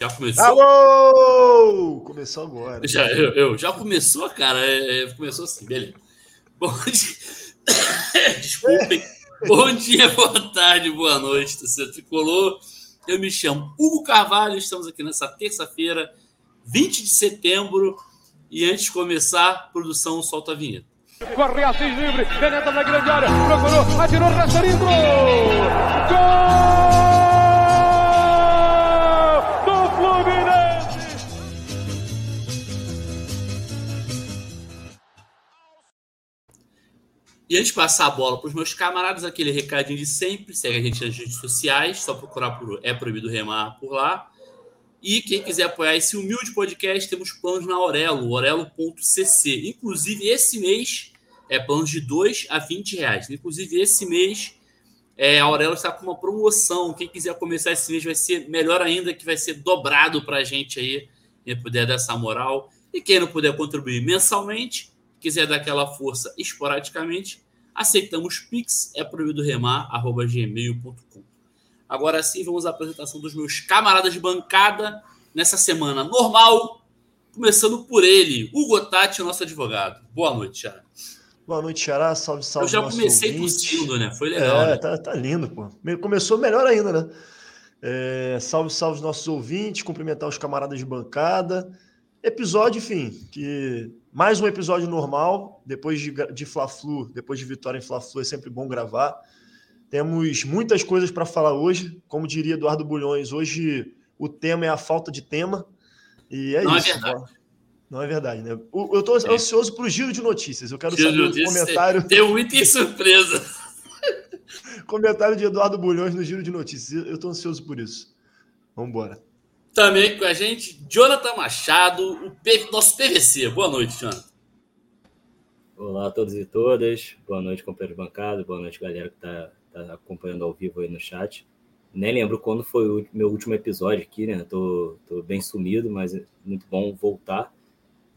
Já começou? Alô! Começou agora. Já, eu, eu, já começou, cara? É, é começou assim, beleza. Bom dia. Desculpem. Bom dia, boa tarde, boa noite, você tricolor. Eu me chamo Hugo Carvalho, estamos aqui nessa terça-feira, 20 de setembro. E antes de começar, produção solta a vinheta. Corre Assis livre, penetra na grande área, procurou, atirou, rastreou, Gol! E antes de passar a bola para os meus camaradas, aquele recadinho de sempre, segue a gente nas redes sociais, só procurar por É Proibido Remar por lá. E quem quiser apoiar esse humilde podcast, temos planos na Aurelo, orelo.cc. Inclusive, esse mês, é planos de 2 a 20 reais. Inclusive, esse mês, é, a Aurelo está com uma promoção. Quem quiser começar esse mês vai ser melhor ainda, que vai ser dobrado para a gente aí, quem puder dar essa moral. E quem não puder contribuir mensalmente, quiser dar aquela força esporadicamente, aceitamos Pix, é proibido remar, arroba gmail.com. Agora sim, vamos à apresentação dos meus camaradas de bancada nessa semana normal, começando por ele, Hugo Tati, nosso advogado. Boa noite, Xará. Boa noite, Xará. Salve, salve. Eu já comecei tossindo, né? Foi legal. É, né? tá, tá, lindo, pô. Começou melhor ainda, né? É, salve, salve os nossos ouvintes, cumprimentar os camaradas de bancada. Episódio, enfim, que mais um episódio normal, depois de, de Fla-Flu, depois de vitória em Fla-Flu, é sempre bom gravar. Temos muitas coisas para falar hoje. Como diria Eduardo Bulhões, hoje o tema é a falta de tema. E é Não isso. É verdade. Não é verdade, né? Eu estou é. ansioso para o giro de notícias. Eu quero giro saber o comentário. Tem um item surpresa. comentário de Eduardo Bulhões no giro de notícias. Eu estou ansioso por isso. Vamos embora. Também com a gente, Jonathan Machado, o P... nosso PVC. Boa noite, Jonathan. Olá a todos e todas. Boa noite, companheiro de bancada. Boa noite, galera que está tá acompanhando ao vivo aí no chat. Nem lembro quando foi o meu último episódio aqui, né? Tô, tô bem sumido, mas é muito bom voltar.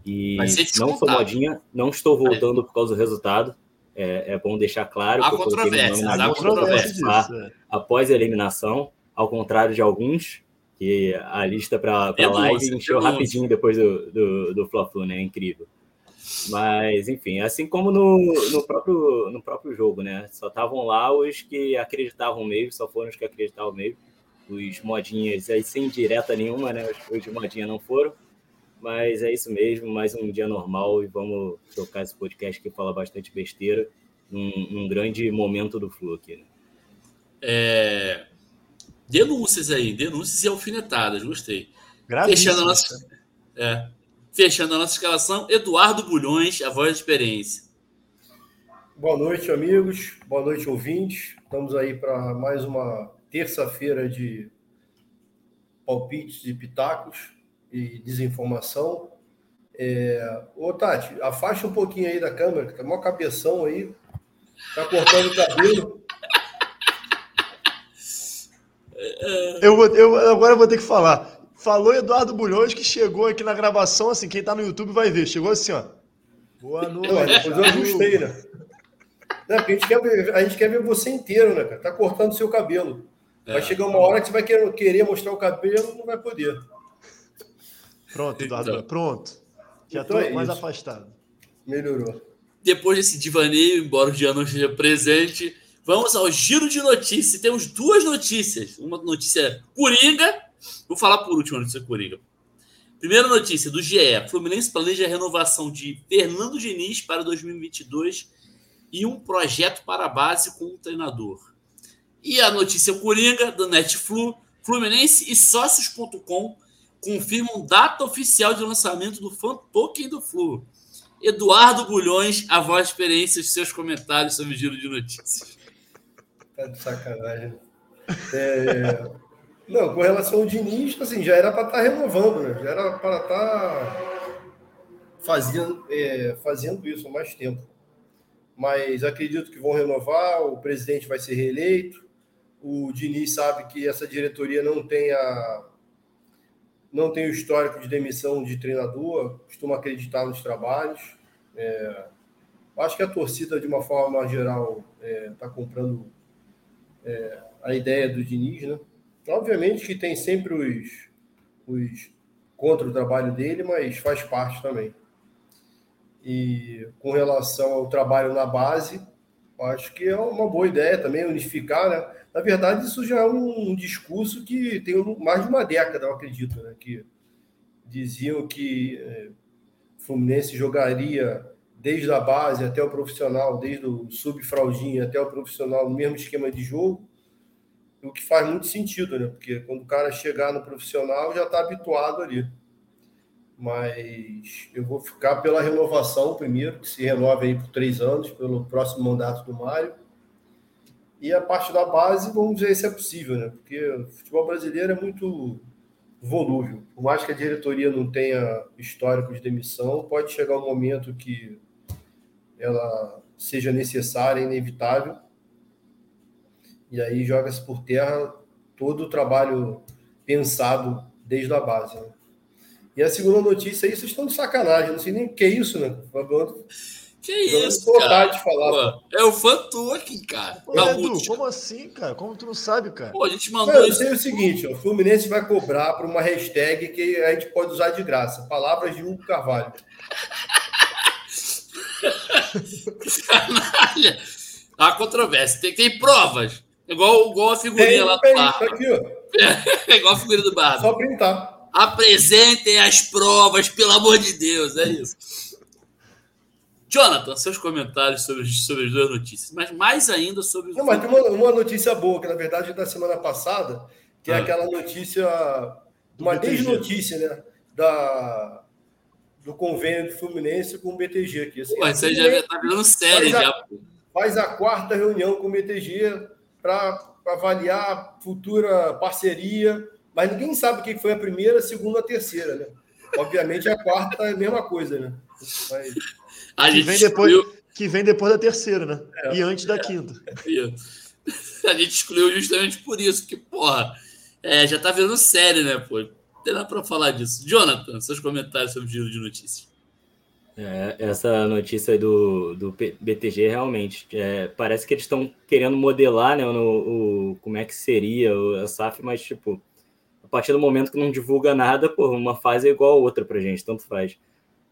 E não sou modinha, não estou voltando por causa do resultado. É, é bom deixar claro há que eu controvérsia, há controvérsia. após a eliminação, ao contrário de alguns, que a lista para a live encheu rapidinho depois do, do, do Fla-Flu, né? É incrível. Mas, enfim, assim como no, no, próprio, no próprio jogo, né? Só estavam lá os que acreditavam mesmo, só foram os que acreditavam mesmo. Os modinhas aí sem direta nenhuma, né? Os, os de modinha não foram. Mas é isso mesmo, mais um dia normal e vamos tocar esse podcast que fala bastante besteira num, num grande momento do Flu aqui. Né? É... Denúncias aí, denúncias e alfinetadas, gostei. Gravíssimo. Fechando a nossa, é, fechando a nossa escalação, Eduardo Bulhões, a voz de experiência. Boa noite, amigos. Boa noite, ouvintes. Estamos aí para mais uma terça-feira de palpites e pitacos e desinformação. É... Ô, Tati, afasta um pouquinho aí da câmera, que tá uma cabeção aí. Tá cortando o cabelo. Eu, vou, eu agora vou ter que falar. Falou Eduardo Bulhões que chegou aqui na gravação, assim, quem tá no YouTube vai ver. Chegou assim, ó. Boa noite. Depois eu ajustei, né? Não, a, gente quer ver, a gente quer ver você inteiro, né, cara? Tá cortando seu cabelo. Vai chegar uma hora que você vai querer, mostrar o cabelo não vai poder. Pronto, Eduardo. Então, pronto. Já então tô é mais isso. afastado. Melhorou. Depois desse divaneio, embora o dia não esteja presente, vamos ao giro de notícias. Temos duas notícias. Uma notícia coringa. Vou falar por último a notícia coringa. Primeira notícia do GE. Fluminense planeja a renovação de Fernando Diniz para 2022 e um projeto para a base com um treinador. E a notícia coringa do Netflu. Fluminense e sócios.com confirmam data oficial de lançamento do fan token do Flu. Eduardo Bulhões, a voz experiência, os seus comentários sobre o giro de notícias. Tá de sacanagem. É... Não, com relação ao Diniz, assim, já era para estar tá renovando, né? Já era para estar tá fazendo, é, fazendo isso há mais tempo. Mas acredito que vão renovar, o presidente vai ser reeleito. O Diniz sabe que essa diretoria não tem a, não tem o histórico de demissão de treinador, costuma acreditar nos trabalhos. É, acho que a torcida, de uma forma geral, está é, comprando é, a ideia do Diniz, né? Obviamente que tem sempre os, os contra o trabalho dele, mas faz parte também. E com relação ao trabalho na base, acho que é uma boa ideia também unificar, né? Na verdade, isso já é um discurso que tem mais de uma década, eu acredito, né? Que diziam que é, Fluminense jogaria desde a base até o profissional, desde o subfraudinho até o profissional, no mesmo esquema de jogo, o que faz muito sentido, né? Porque quando o cara chegar no profissional, já está habituado ali. Mas eu vou ficar pela renovação primeiro, que se renove aí por três anos, pelo próximo mandato do Mário. E a parte da base, vamos ver se é possível, né? Porque o futebol brasileiro é muito volúvel. Por mais que a diretoria não tenha histórico de demissão, pode chegar um momento que ela seja necessária, inevitável, e aí joga-se por terra todo o trabalho pensado desde a base. Né? E a segunda notícia aí, vocês estão de sacanagem, não sei nem o que é isso, né? Que isso, cara? De falar, pô, é o fã aqui, cara. Pô, Edu, como assim, cara? Como tu não sabe, cara? Pô, a gente mandou. Não, eu sei o seguinte: o Fluminense vai cobrar por uma hashtag que a gente pode usar de graça. Palavras de Hugo Carvalho. Canalha. Há controvérsia. Tem, tem provas. Igual, igual a figurinha tem, lá do tem, bar. Tá aqui, ó. É igual a figurinha do bar. Só printar. Apresentem as provas, pelo amor de Deus. É isso. Jonathan, seus comentários sobre, sobre as duas notícias, mas mais ainda sobre. Não, mas tem uma, uma notícia boa, que na verdade é da semana passada, que é ah. é aquela notícia, uma desnotícia, né? Da, do convênio do Fluminense com o BTG aqui. Assim, Pô, isso aí já está virando série faz já. A, faz a quarta reunião com o BTG para avaliar a futura parceria, mas ninguém sabe quem foi a primeira, a segunda, a terceira, né? Obviamente a quarta é a mesma coisa, né? Mas... A gente que, vem depois, que vem depois da terceira, né? É, e antes da é, quinta. É, a gente excluiu justamente por isso, que, porra, é, já tá virando série, né, pô? Tem nada para falar disso. Jonathan, seus comentários sobre o giro de notícias. É, essa notícia do, do BTG realmente é, parece que eles estão querendo modelar né, no, o, como é que seria a SAF, mas tipo, a partir do momento que não divulga nada, pô, uma fase é igual a outra para gente, tanto faz.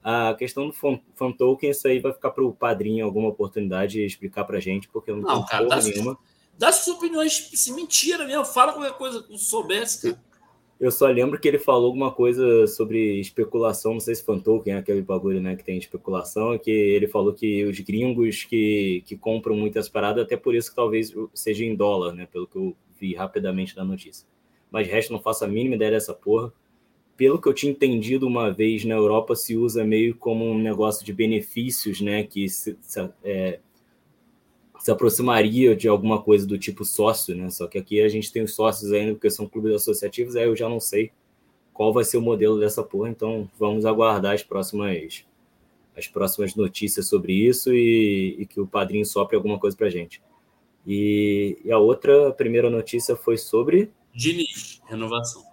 A questão do fan, fan token, isso aí vai ficar para o padrinho alguma oportunidade de explicar para gente, porque eu não, não tenho cara, dá, nenhuma. Dá suas opiniões, se mentira mesmo, fala qualquer coisa que soubesse, cara. Eu só lembro que ele falou alguma coisa sobre especulação, não sei se quem é aquele bagulho né, que tem especulação, que ele falou que os gringos que, que compram muitas paradas, até por isso que talvez seja em dólar, né? Pelo que eu vi rapidamente na notícia. Mas resto não faço a mínima ideia dessa porra. Pelo que eu tinha entendido uma vez, na Europa se usa meio como um negócio de benefícios, né? Que se, se, é, se aproximaria de alguma coisa do tipo sócio, né? Só que aqui a gente tem os sócios ainda, porque são clubes associativos, aí eu já não sei qual vai ser o modelo dessa porra, então vamos aguardar as próximas as próximas notícias sobre isso e, e que o padrinho sopre alguma coisa pra gente. E, e, a outra a primeira notícia foi sobre Diniz, renovação.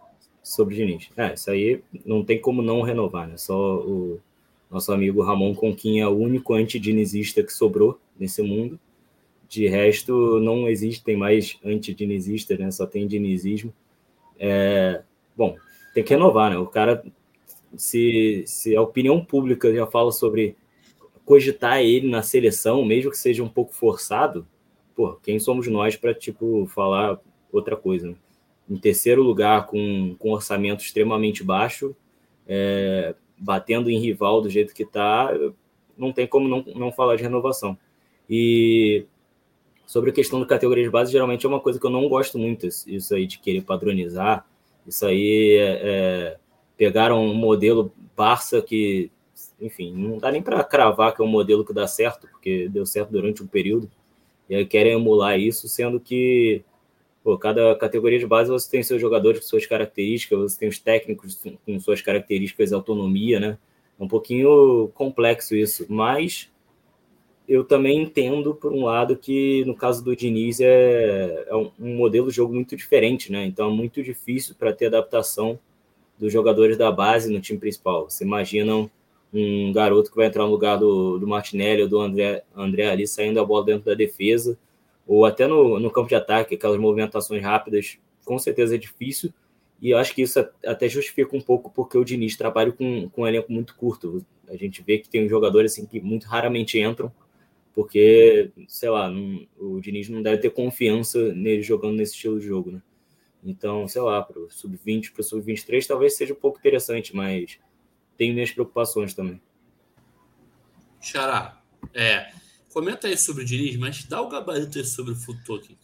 Sobre Diniz. É, isso aí não tem como não renovar, né? Só o nosso amigo Ramon Conquinha é o único antidinizista que sobrou nesse mundo. De resto, não existem mais antidinizistas, né? Só tem dinizismo. É, bom, tem que renovar, né? O cara, se, se a opinião pública já fala sobre cogitar ele na seleção, mesmo que seja um pouco forçado, pô, quem somos nós para tipo falar outra coisa? Né? Em terceiro lugar, com, com orçamento extremamente baixo, é, batendo em rival do jeito que está, não tem como não, não falar de renovação. E Sobre a questão da categoria de base, geralmente é uma coisa que eu não gosto muito, isso aí de querer padronizar. Isso aí é, é pegaram um modelo Barça que, enfim, não dá nem para cravar que é um modelo que dá certo, porque deu certo durante um período, e aí querem emular isso, sendo que pô, cada categoria de base você tem seus jogadores com suas características, você tem os técnicos com suas características de autonomia, né? É um pouquinho complexo isso, mas eu também entendo, por um lado, que no caso do Diniz é, é um, modelo de jogo muito diferente, né? Então é muito difícil para ter adaptação dos jogadores da base no time principal. Você imagina um garoto que vai entrar no lugar do, do Martinelli ou do André, André ali saindo a bola dentro da defesa, ou até no, no campo de ataque, aquelas movimentações rápidas, com certeza é difícil. E eu acho que isso até justifica um pouco porque o Diniz trabalha com, com um elenco muito curto. A gente vê que tem jogadores assim, que muito raramente entram, porque, sei lá, não, o Diniz não deve ter confiança nele jogando nesse estilo de jogo, né? Então, sei lá, para o sub-20, para o sub-23 talvez seja um pouco interessante, mas tenho minhas preocupações também. Xará, é, comenta aí sobre o Diniz, mas dá o gabarito aí sobre o Futoki.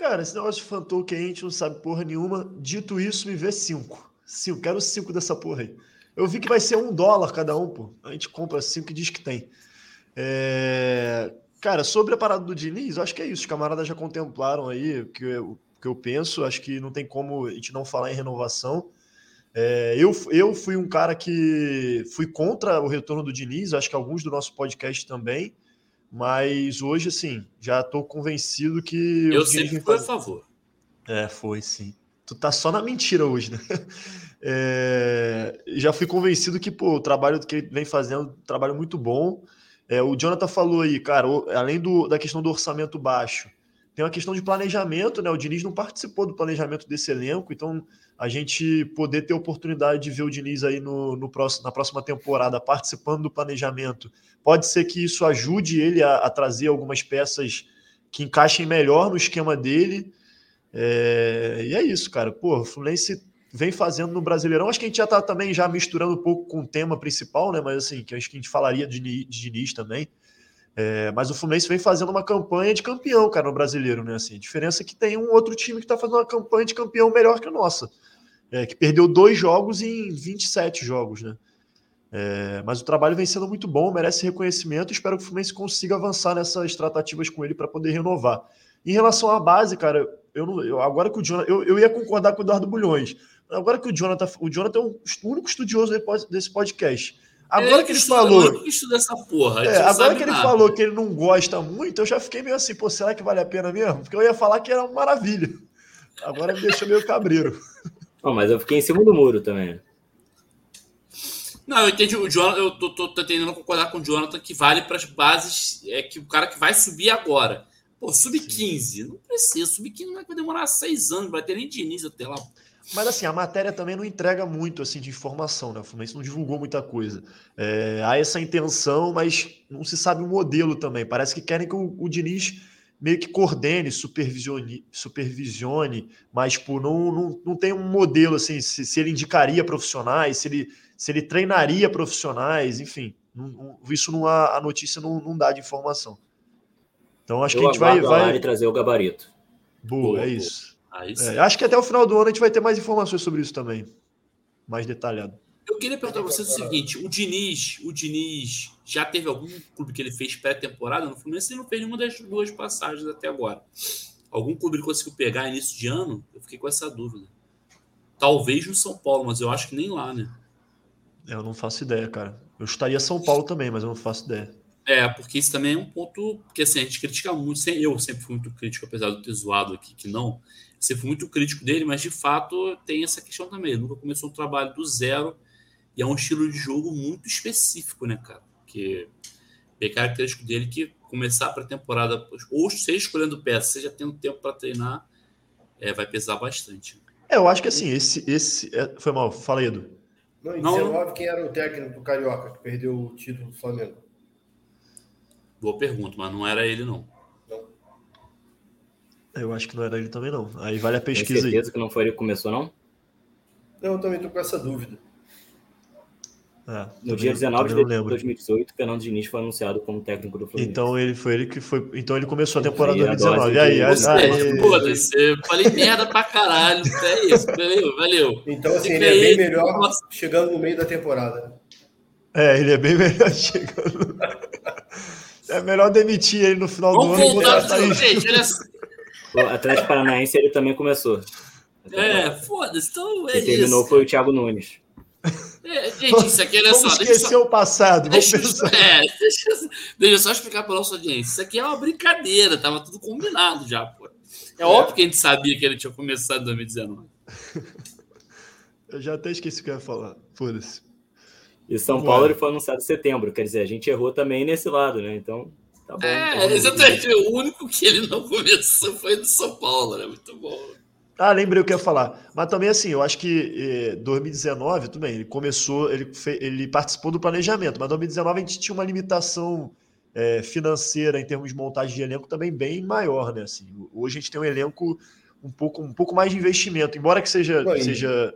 Cara, esse negócio de Fantoken a gente não sabe porra nenhuma. Dito isso, me vê cinco. Cinco, quero cinco dessa porra aí. Eu vi que vai ser um dólar cada um, pô. A gente compra cinco e diz que tem. É... Cara, sobre a parada do Diniz, acho que é isso. Os camaradas já contemplaram aí o que eu, que eu penso. Acho que não tem como a gente não falar em renovação. É, eu, eu fui um cara que fui contra o retorno do Diniz, acho que alguns do nosso podcast também. Mas hoje, assim, já estou convencido que. Eu sempre fui a favor. É, foi sim. Tu tá só na mentira hoje, né? É... já fui convencido que, pô, o trabalho que ele vem fazendo, um trabalho muito bom. É, o Jonathan falou aí, cara, além do, da questão do orçamento baixo, tem uma questão de planejamento, né? O Diniz não participou do planejamento desse elenco, então a gente poder ter oportunidade de ver o Diniz aí no, no próximo, na próxima temporada participando do planejamento, pode ser que isso ajude ele a, a trazer algumas peças que encaixem melhor no esquema dele. É, e é isso, cara. Pô, o Fluminense vem fazendo no Brasileirão. Acho que a gente já está também já misturando um pouco com o tema principal, né? Mas assim, que acho que a gente falaria de, Diniz também. É, mas o Fluminense vem fazendo uma campanha de campeão, cara, no brasileiro, né? Assim, a diferença é que tem um outro time que está fazendo uma campanha de campeão melhor que a nossa é, que perdeu dois jogos em 27 jogos, né? É, mas o trabalho vem sendo muito bom, merece reconhecimento. Espero que o Fluminense consiga avançar nessas tratativas com ele para poder renovar. Em relação à base, cara, eu, não, eu agora que o Jonathan, eu, eu ia concordar com o Eduardo Bulhões. Agora que o Jonathan, o Jonathan é o único estudioso desse podcast. Agora é que ele estuda, falou. Que estuda essa porra. É, agora que ele nada. falou que ele não gosta muito, eu já fiquei meio assim, pô, será que vale a pena mesmo? Porque eu ia falar que era uma maravilha. Agora me deixou meio cabreiro. Oh, mas eu fiquei em cima do muro também. Não, eu entendi. O Jonathan, eu tô, tô, tô tentando concordar com o Jonathan que vale para as bases. É que o cara que vai subir agora. Pô, sub-15. Não precisa. Sub-15 não vai demorar seis anos, vai ter nem Diniz até lá. Mas assim, a matéria também não entrega muito assim de informação, né? O Fluminense não divulgou muita coisa. É, há essa intenção, mas não se sabe o modelo também. Parece que querem que o, o Diniz meio que coordene, supervisione, supervisione mas tipo, não, não, não tem um modelo assim, se, se ele indicaria profissionais, se ele, se ele treinaria profissionais, enfim, não, isso não há, a notícia não, não dá de informação. Então acho Eu que a gente vai, vai trazer o gabarito. Boa, boa é boa. isso. É, acho que até o final do ano a gente vai ter mais informações sobre isso também, mais detalhado. Eu queria perguntar para vocês o seguinte: o Diniz, o Diniz já teve algum clube que ele fez pré-temporada no Fluminense? Ele não fez nenhuma das duas passagens até agora. Algum clube ele conseguiu pegar início de ano? Eu fiquei com essa dúvida. Talvez no São Paulo, mas eu acho que nem lá, né? Eu não faço ideia, cara. Eu estaria São Paulo também, mas eu não faço ideia. É, porque isso também é um ponto. Porque assim, a gente critica muito. Eu sempre fui muito crítico, apesar de ter zoado aqui que não. Sempre fui muito crítico dele, mas de fato tem essa questão também. Ele nunca começou um trabalho do zero e é um estilo de jogo muito específico, né, cara? Que é característico dele que começar para a temporada, ou seja escolhendo peça, seja tendo tempo para treinar, é, vai pesar bastante. É, eu acho que assim, esse. esse é... Foi mal, fala aí, Edu. Não, em 19, não, quem era o técnico do Carioca que perdeu o título do Flamengo? Boa pergunta, mas não era ele, não. Eu acho que não era ele também, não. Aí vale a pesquisa Tem certeza aí. que não foi ele que começou, não? Não, eu também tô com essa dúvida. É, no dia 19 de 2018, Fernando Diniz foi anunciado como técnico do Fluminense. Então ele foi ele que foi. Então ele começou a temporada 2019. E aí, aí, aí, falei merda pra caralho. É isso, valeu, valeu. Então, assim, ele é bem melhor chegando no meio da temporada. É, ele é bem melhor chegando. É melhor demitir ele no final Vamos do ano. Voltar pro gente, olha só. O Atlético Paranaense ele também começou. É, foda-se, então é Quem isso. terminou foi o Thiago Nunes. É, gente, isso aqui, olha vamos só. Esquecer só, o passado. Deixa, é, deixa, deixa eu só explicar para nossa audiência. Isso aqui é uma brincadeira, tava tudo combinado já, pô. É, é, óbvio que a gente sabia que ele tinha começado em 2019. Eu já até esqueci o que eu ia falar. Foda-se. E São Paulo ele foi anunciado em setembro, quer dizer, a gente errou também nesse lado, né? Então, tá bom. É, tá exatamente. O único que ele não começou foi do São Paulo, né? Muito bom. Ah, lembrei o que eu ia falar. Mas também, assim, eu acho que eh, 2019, tudo bem, ele começou, ele, fe, ele participou do planejamento, mas 2019 a gente tinha uma limitação eh, financeira em termos de montagem de elenco também bem maior, né? Assim, hoje a gente tem um elenco um pouco, um pouco mais de investimento, embora que seja, seja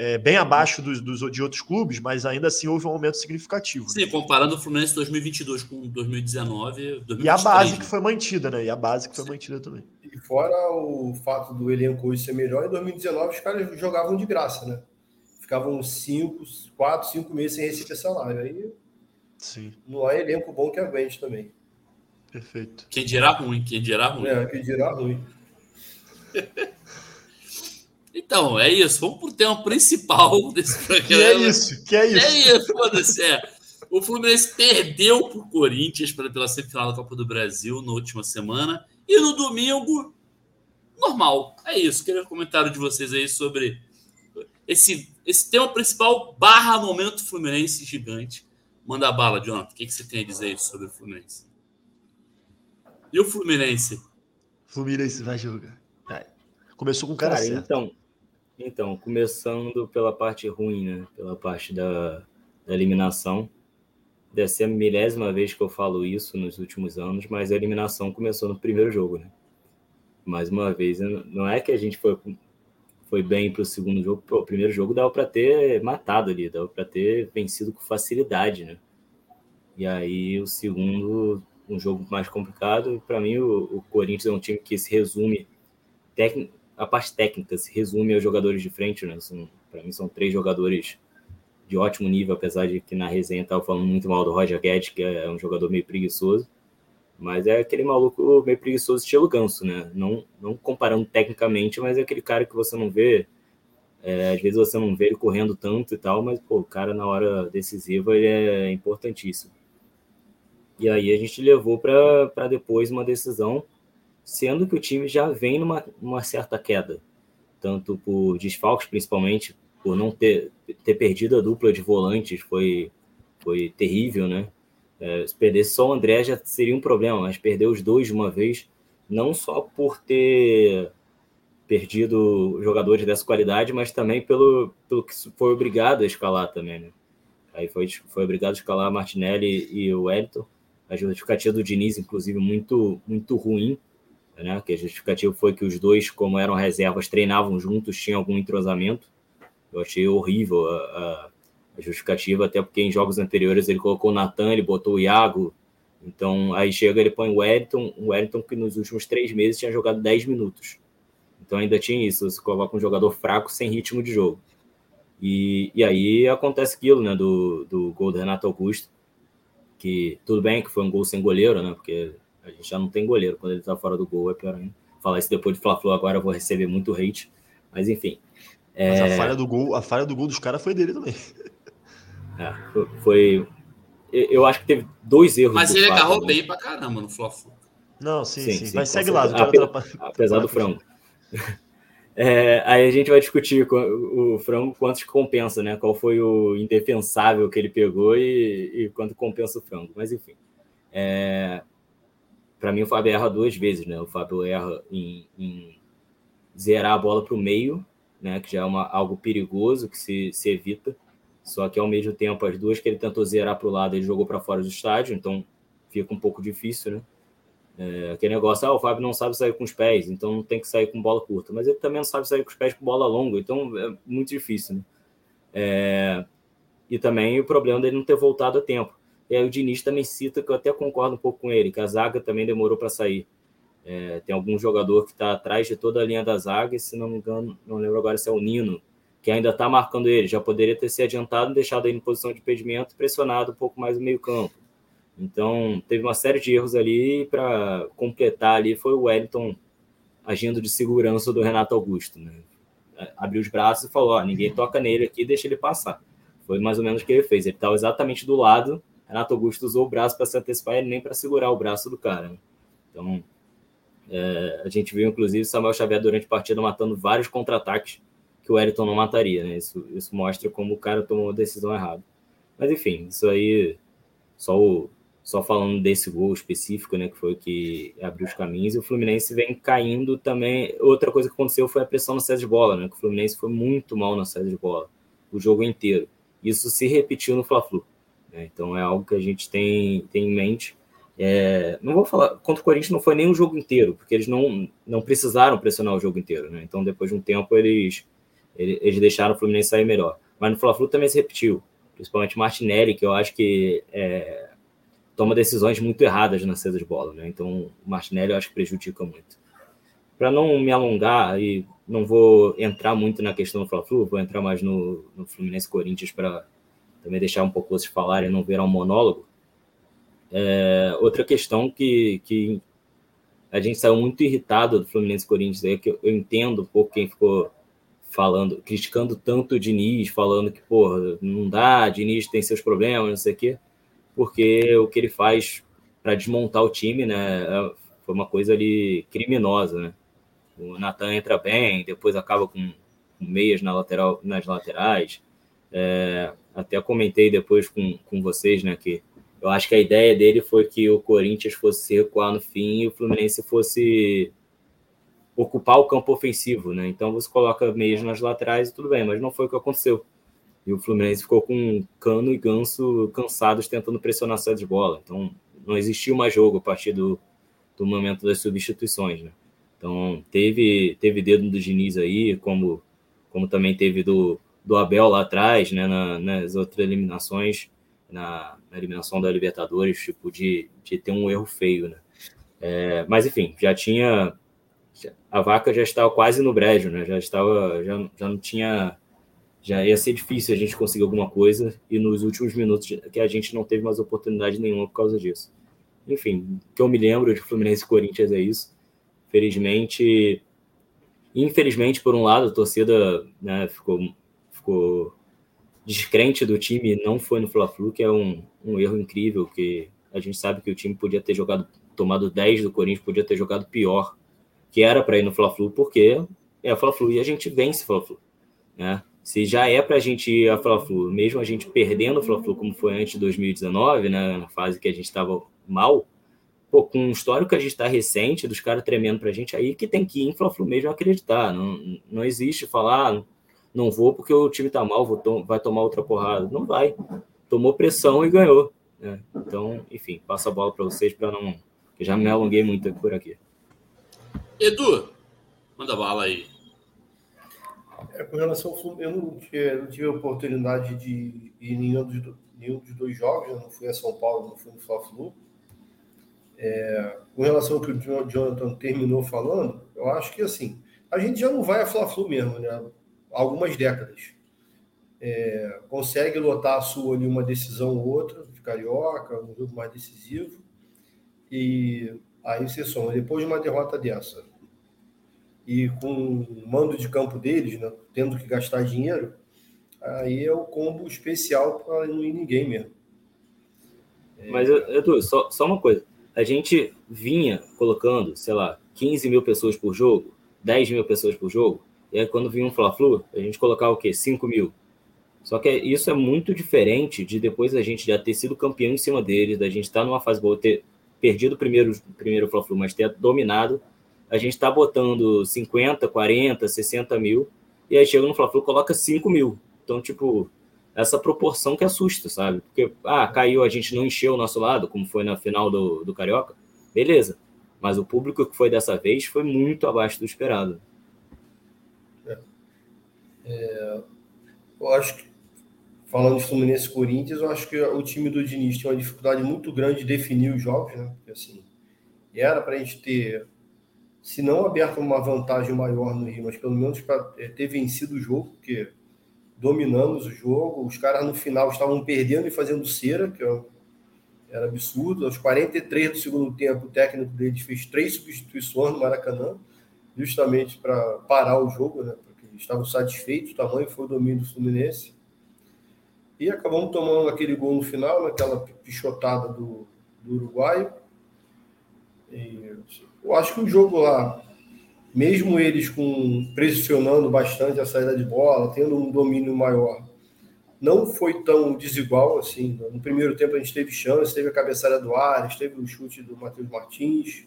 é, bem abaixo dos, dos, de outros clubes, mas ainda assim houve um aumento significativo. Sim, né? comparando o Fluminense 2022 com 2019. 2023, e a base né? que foi mantida, né? E a base que foi Sim. mantida também. E fora o fato do elenco hoje ser melhor, em 2019 os caras jogavam de graça, né? Ficavam cinco, quatro, cinco meses sem receber salário. Aí Sim. não é elenco bom que aguente também. Perfeito. Quem dirá ruim, quem dirá ruim. É, quem dirá ruim. Então, é isso. Vamos para o tema principal desse programa. Que é isso, que é isso. É isso, foda-se. É. O Fluminense perdeu para o Corinthians pela semifinal da Copa do Brasil na última semana. E no domingo, normal. É isso. Queria um comentário de vocês aí sobre esse, esse tema principal barra momento Fluminense gigante. Manda bala, Jonathan. O que, que você tem a dizer sobre o Fluminense? E o Fluminense? Fluminense vai jogar. Começou com o cara, cara certo. Então, então, começando pela parte ruim, né? Pela parte da, da eliminação. Deve ser a milésima vez que eu falo isso nos últimos anos, mas a eliminação começou no primeiro jogo, né? Mais uma vez, não é que a gente foi, foi bem para o segundo jogo. Pô, o primeiro jogo dava para ter matado ali, dava para ter vencido com facilidade, né? E aí o segundo, um jogo mais complicado. Para mim, o, o Corinthians é um time que se resume a parte técnica se resume aos jogadores de frente, né? Para mim são três jogadores de ótimo nível, apesar de que na resenha estava falando muito mal do Roger Guedes, que é um jogador meio preguiçoso. Mas é aquele maluco meio preguiçoso estilo ganso, né? Não, não comparando tecnicamente, mas é aquele cara que você não vê. É, às vezes você não vê ele correndo tanto e tal, mas pô, o cara na hora decisiva ele é importantíssimo. E aí a gente levou para depois uma decisão sendo que o time já vem numa, numa certa queda, tanto por desfalques, principalmente por não ter, ter perdido a dupla de volantes, foi, foi terrível, né? É, se perdesse só o André já seria um problema, mas perder os dois de uma vez, não só por ter perdido jogadores dessa qualidade, mas também pelo, pelo que foi obrigado a escalar também, né? Aí foi, foi obrigado a escalar Martinelli e o Wellington. A justificativa do Diniz, inclusive, muito, muito ruim né? Que a justificativa foi que os dois, como eram reservas, treinavam juntos, tinham algum entrosamento. Eu achei horrível a, a, justificativa, até porque em jogos anteriores ele colocou o Natan, ele botou o Iago. Então aí chega, ele põe o Wellington, o Wellington que nos últimos três meses tinha jogado 10 minutos. Então ainda tinha isso, você coloca um jogador fraco sem ritmo de jogo. E, e aí acontece aquilo, né, do, do gol do Renato Augusto, que tudo bem que foi um gol sem goleiro, né, porque a gente já não tem goleiro quando ele tá fora do gol, é pior ainda. Falar isso depois de Fla-Flu agora eu vou receber muito hate. Mas enfim. É... Mas a falha do gol, a falha do gol dos caras foi dele também. É, foi. Eu acho que teve dois erros. Mas ele agarrou bem pra caramba no Fla-Flu. Não, sim, sim. sim. sim Mas segue lá. Apesar, apesar do frango. É, aí a gente vai discutir o frango quanto compensa, né? Qual foi o indefensável que ele pegou e, e quanto compensa o frango. Mas enfim. É, para mim o Fábio erra duas vezes, né? O Fábio erra em, em zerar a bola para o meio, né? Que já é uma, algo perigoso que se, se evita. Só que ao mesmo tempo, as duas que ele tentou zerar para o lado, ele jogou para fora do estádio, então fica um pouco difícil, né? É, aquele negócio, ah, o Fábio não sabe sair com os pés, então não tem que sair com bola curta. Mas ele também não sabe sair com os pés com bola longa, então é muito difícil, né? É, e também o problema dele não ter voltado a tempo. E aí o Diniz também cita, que eu até concordo um pouco com ele, que a zaga também demorou para sair. É, tem algum jogador que está atrás de toda a linha da zaga, e se não me engano, não lembro agora se é o Nino, que ainda está marcando ele. Já poderia ter se adiantado, deixado ele em posição de impedimento, pressionado um pouco mais o meio-campo. Então, teve uma série de erros ali para completar ali. Foi o Wellington agindo de segurança do Renato Augusto. Né? Abriu os braços e falou: ó, ninguém toca nele aqui, deixa ele passar. Foi mais ou menos o que ele fez. Ele estava exatamente do lado Renato Augusto usou o braço para se antecipar e nem para segurar o braço do cara. Né? Então, é, a gente viu, inclusive, Samuel Xavier durante a partida matando vários contra-ataques que o Eriton não mataria. Né? Isso, isso mostra como o cara tomou uma decisão errada. Mas, enfim, isso aí, só o, só falando desse gol específico, né, que foi o que abriu os caminhos, e o Fluminense vem caindo também. Outra coisa que aconteceu foi a pressão na saída de bola, né, que o Fluminense foi muito mal na saída de bola, o jogo inteiro. Isso se repetiu no Fla-Flu. Né, então é algo que a gente tem, tem em mente. É, não vou falar, contra o Corinthians não foi nem o jogo inteiro, porque eles não, não precisaram pressionar o jogo inteiro, né? Então depois de um tempo eles, eles deixaram o Fluminense sair melhor. Mas no Fla-Flu também se repetiu, principalmente Martinelli, que eu acho que é, toma decisões muito erradas na saída de bola, né? Então, o Martinelli eu acho que prejudica muito. Para não me alongar e não vou entrar muito na questão do Fla-Flu, vou entrar mais no, no Fluminense Corinthians para também deixar um pouco vocês falarem não virar um monólogo. É, outra questão que, que a gente saiu muito irritado do Fluminense Corinthians, é que eu, eu entendo um pouco quem ficou falando, criticando tanto o Diniz, falando que, porra, não dá, Diniz tem seus problemas, não sei o quê porque o que ele faz para desmontar o time, né, é, foi uma coisa ali criminosa, né? O Natan entra bem, depois acaba com, meias na lateral, nas laterais. É, até comentei depois com, com vocês, né, que eu acho que a ideia dele foi que o Corinthians fosse recuar no fim e o Fluminense fosse ocupar o campo ofensivo, né? Então você coloca meias nas laterais e tudo bem, mas não foi o que aconteceu. E o Fluminense ficou com Cano e Ganso cansados tentando pressionar a de bola. Então, não existiu mais jogo a partir do, do momento das substituições, né? Então, teve, teve dedo do Diniz aí, como, como também teve do, do Abel lá atrás, né? Na, nas outras eliminações, na, na, eliminação da Libertadores, tipo, de, de ter um erro feio, né? É, mas, enfim, já tinha... A vaca já estava quase no brejo, né? Já estava... Já, já não tinha já ia ser difícil a gente conseguir alguma coisa e nos últimos minutos que a gente não teve mais oportunidade nenhuma por causa disso. Enfim, que eu me lembro de Fluminense e Corinthians é isso. Felizmente, infelizmente, por um lado, a torcida né, ficou, ficou descrente do time e não foi no Fla-Flu, que é um, um erro incrível, que a gente sabe que o time podia ter jogado, tomado 10 do Corinthians, podia ter jogado pior, que era para ir no Fla-Flu, porque é Fla-Flu e a gente vence Fla-Flu, né? se já é para a gente ir a Fla-Flu, mesmo a gente perdendo o Fla-Flu como foi antes de 2019, né, na fase que a gente estava mal, pô, com um histórico que a gente está recente, dos caras tremendo para a gente, aí que tem que ir em Fla-Flu mesmo acreditar. Não, não existe falar, não vou porque o time está mal, vou vai tomar outra porrada. Não vai. Tomou pressão e ganhou. Né? Então, enfim, passo a bola para vocês para não. Eu já me alonguei muito por aqui. Edu, manda bala aí. É, com relação ao Fluminense, eu não tive, não tive a oportunidade de ir em nenhum dos, nenhum dos dois jogos, eu não fui a São Paulo, não fui no Fla-Flu. É, com relação ao que o Jonathan terminou falando, eu acho que assim, a gente já não vai a Fla-Flu mesmo, né? Algumas décadas. É, consegue lotar a sua ali uma decisão ou outra, de carioca, um jogo mais decisivo. E aí você soma, depois de uma derrota dessa, e com o mando de campo deles, né, tendo que gastar dinheiro, aí é o combo especial para não ir ninguém mesmo. É... Mas, Edu, só, só uma coisa. A gente vinha colocando, sei lá, 15 mil pessoas por jogo, 10 mil pessoas por jogo, e aí quando vinha um Fla-Flu, a gente colocava o quê? 5 mil. Só que isso é muito diferente de depois a gente já ter sido campeão em cima deles, da gente estar tá numa fase boa, ter perdido o primeiro, primeiro Fla-Flu, mas ter dominado a gente está botando 50, 40, 60 mil, e aí chega no Fla-Flu coloca 5 mil. Então, tipo, essa proporção que assusta, sabe? Porque, ah, caiu, a gente não encheu o nosso lado, como foi na final do, do Carioca, beleza. Mas o público que foi dessa vez foi muito abaixo do esperado. É. É, eu acho que, falando de Fluminense Corinthians, eu acho que o time do Diniz tem uma dificuldade muito grande de definir os jogos, né? Porque, assim, era para a gente ter se não aberto uma vantagem maior no Rio, mas pelo menos para é, ter vencido o jogo, porque dominamos o jogo, os caras no final estavam perdendo e fazendo cera, que era absurdo. Aos 43 do segundo tempo, o técnico deles fez três substituições no Maracanã, justamente para parar o jogo, né? Estavam satisfeitos, o tamanho foi o domínio do Fluminense. E acabamos tomando aquele gol no final, naquela pichotada do, do Uruguai. E eu acho que o jogo lá, mesmo eles com pressionando bastante a saída de bola, tendo um domínio maior, não foi tão desigual assim. No primeiro tempo a gente teve chance, teve a cabeçada do Ares, teve o chute do Matheus Martins.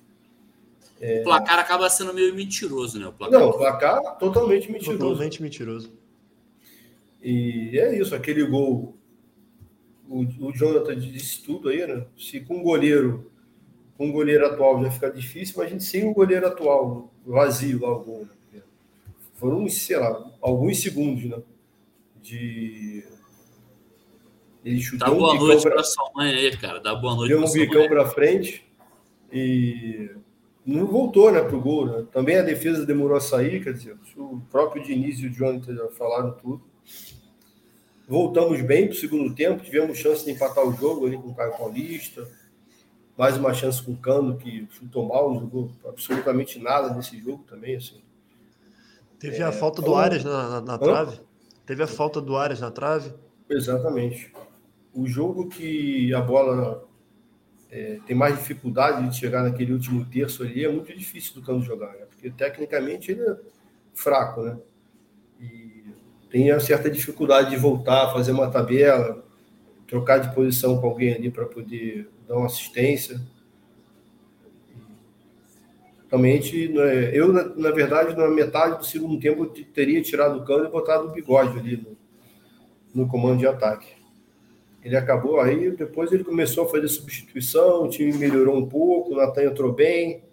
É... O placar acaba sendo meio mentiroso, né? O placar... Não, o placar totalmente mentiroso. Totalmente mentiroso. E é isso, aquele gol. O, o Jonathan disse tudo aí, né? Se com o goleiro, com o goleiro atual já fica difícil, mas a gente sem o goleiro atual, vazio lá o gol. Né? Foram, sei lá, alguns segundos, né? De ele chutou Dá boa um noite para pra... sua mãe aí, cara. Dá boa noite Deu um bicão para frente e não voltou né, para o gol. Né? Também a defesa demorou a sair, quer dizer, o próprio Diniz e o Jonathan já falaram tudo. Voltamos bem para o segundo tempo, tivemos chance de empatar o jogo ali com o Caio Paulista. Mais uma chance com o Cano, que chutou mal, não jogou absolutamente nada nesse jogo também. Assim. Teve é, a falta do Arias na, na, na trave? Teve a falta do Arias na trave? Exatamente o jogo que a bola é, tem mais dificuldade de chegar naquele último terço ali é muito difícil do Cano jogar, né? porque tecnicamente ele é fraco, né? E tem uma certa dificuldade de voltar, fazer uma tabela, trocar de posição com alguém ali para poder dar uma assistência. Realmente, né, eu, na verdade, na metade do segundo tempo, teria tirado o cano e botado o bigode ali no, no comando de ataque. Ele acabou aí, depois ele começou a fazer substituição, o time melhorou um pouco, o Natan entrou bem.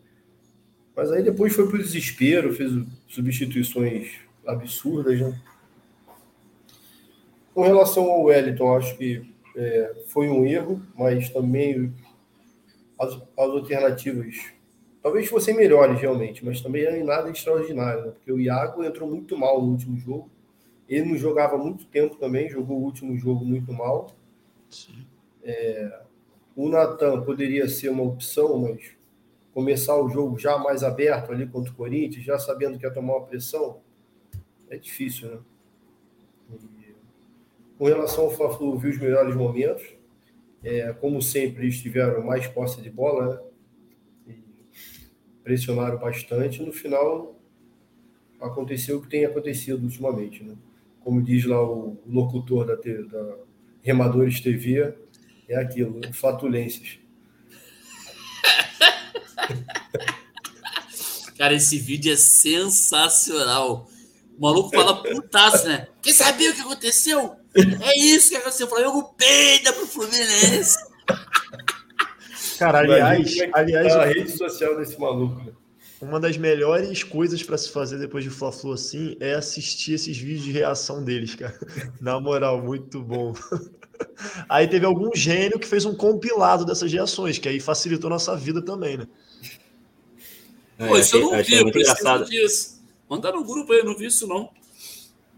Mas aí depois foi para o desespero, fez substituições absurdas, né? Com relação ao Wellington, acho que é, foi um erro, mas também as, as alternativas talvez fossem melhores realmente, mas também não é nada extraordinário, né? porque o Iago entrou muito mal no último jogo. Ele não jogava muito tempo também, jogou o último jogo muito mal. É, o Natan poderia ser uma opção, mas começar o jogo já mais aberto ali contra o Corinthians, já sabendo que ia tomar uma pressão, é difícil, né? E, com relação ao Fla-Flu, os melhores momentos. É, como sempre, eles tiveram mais posse de bola, né? Pressionaram bastante. No final, aconteceu o que tem acontecido ultimamente, né? Como diz lá o locutor da, da Remadores TV, é aquilo, flatulências. Cara, esse vídeo é sensacional. O maluco fala putaço, né? Quem sabia o que aconteceu? É isso que aconteceu. O Flamengo peida pro Fluminense. Cara, aliás, aliás a rede social desse maluco. Né? Uma das melhores coisas para se fazer depois de Fla-Flu assim é assistir esses vídeos de reação deles, cara. Na moral, muito bom. Aí teve algum gênio que fez um compilado dessas reações, que aí facilitou nossa vida também, né? É, Pô, isso eu não vi, eu preciso disso. Manda no grupo aí, eu não vi isso não.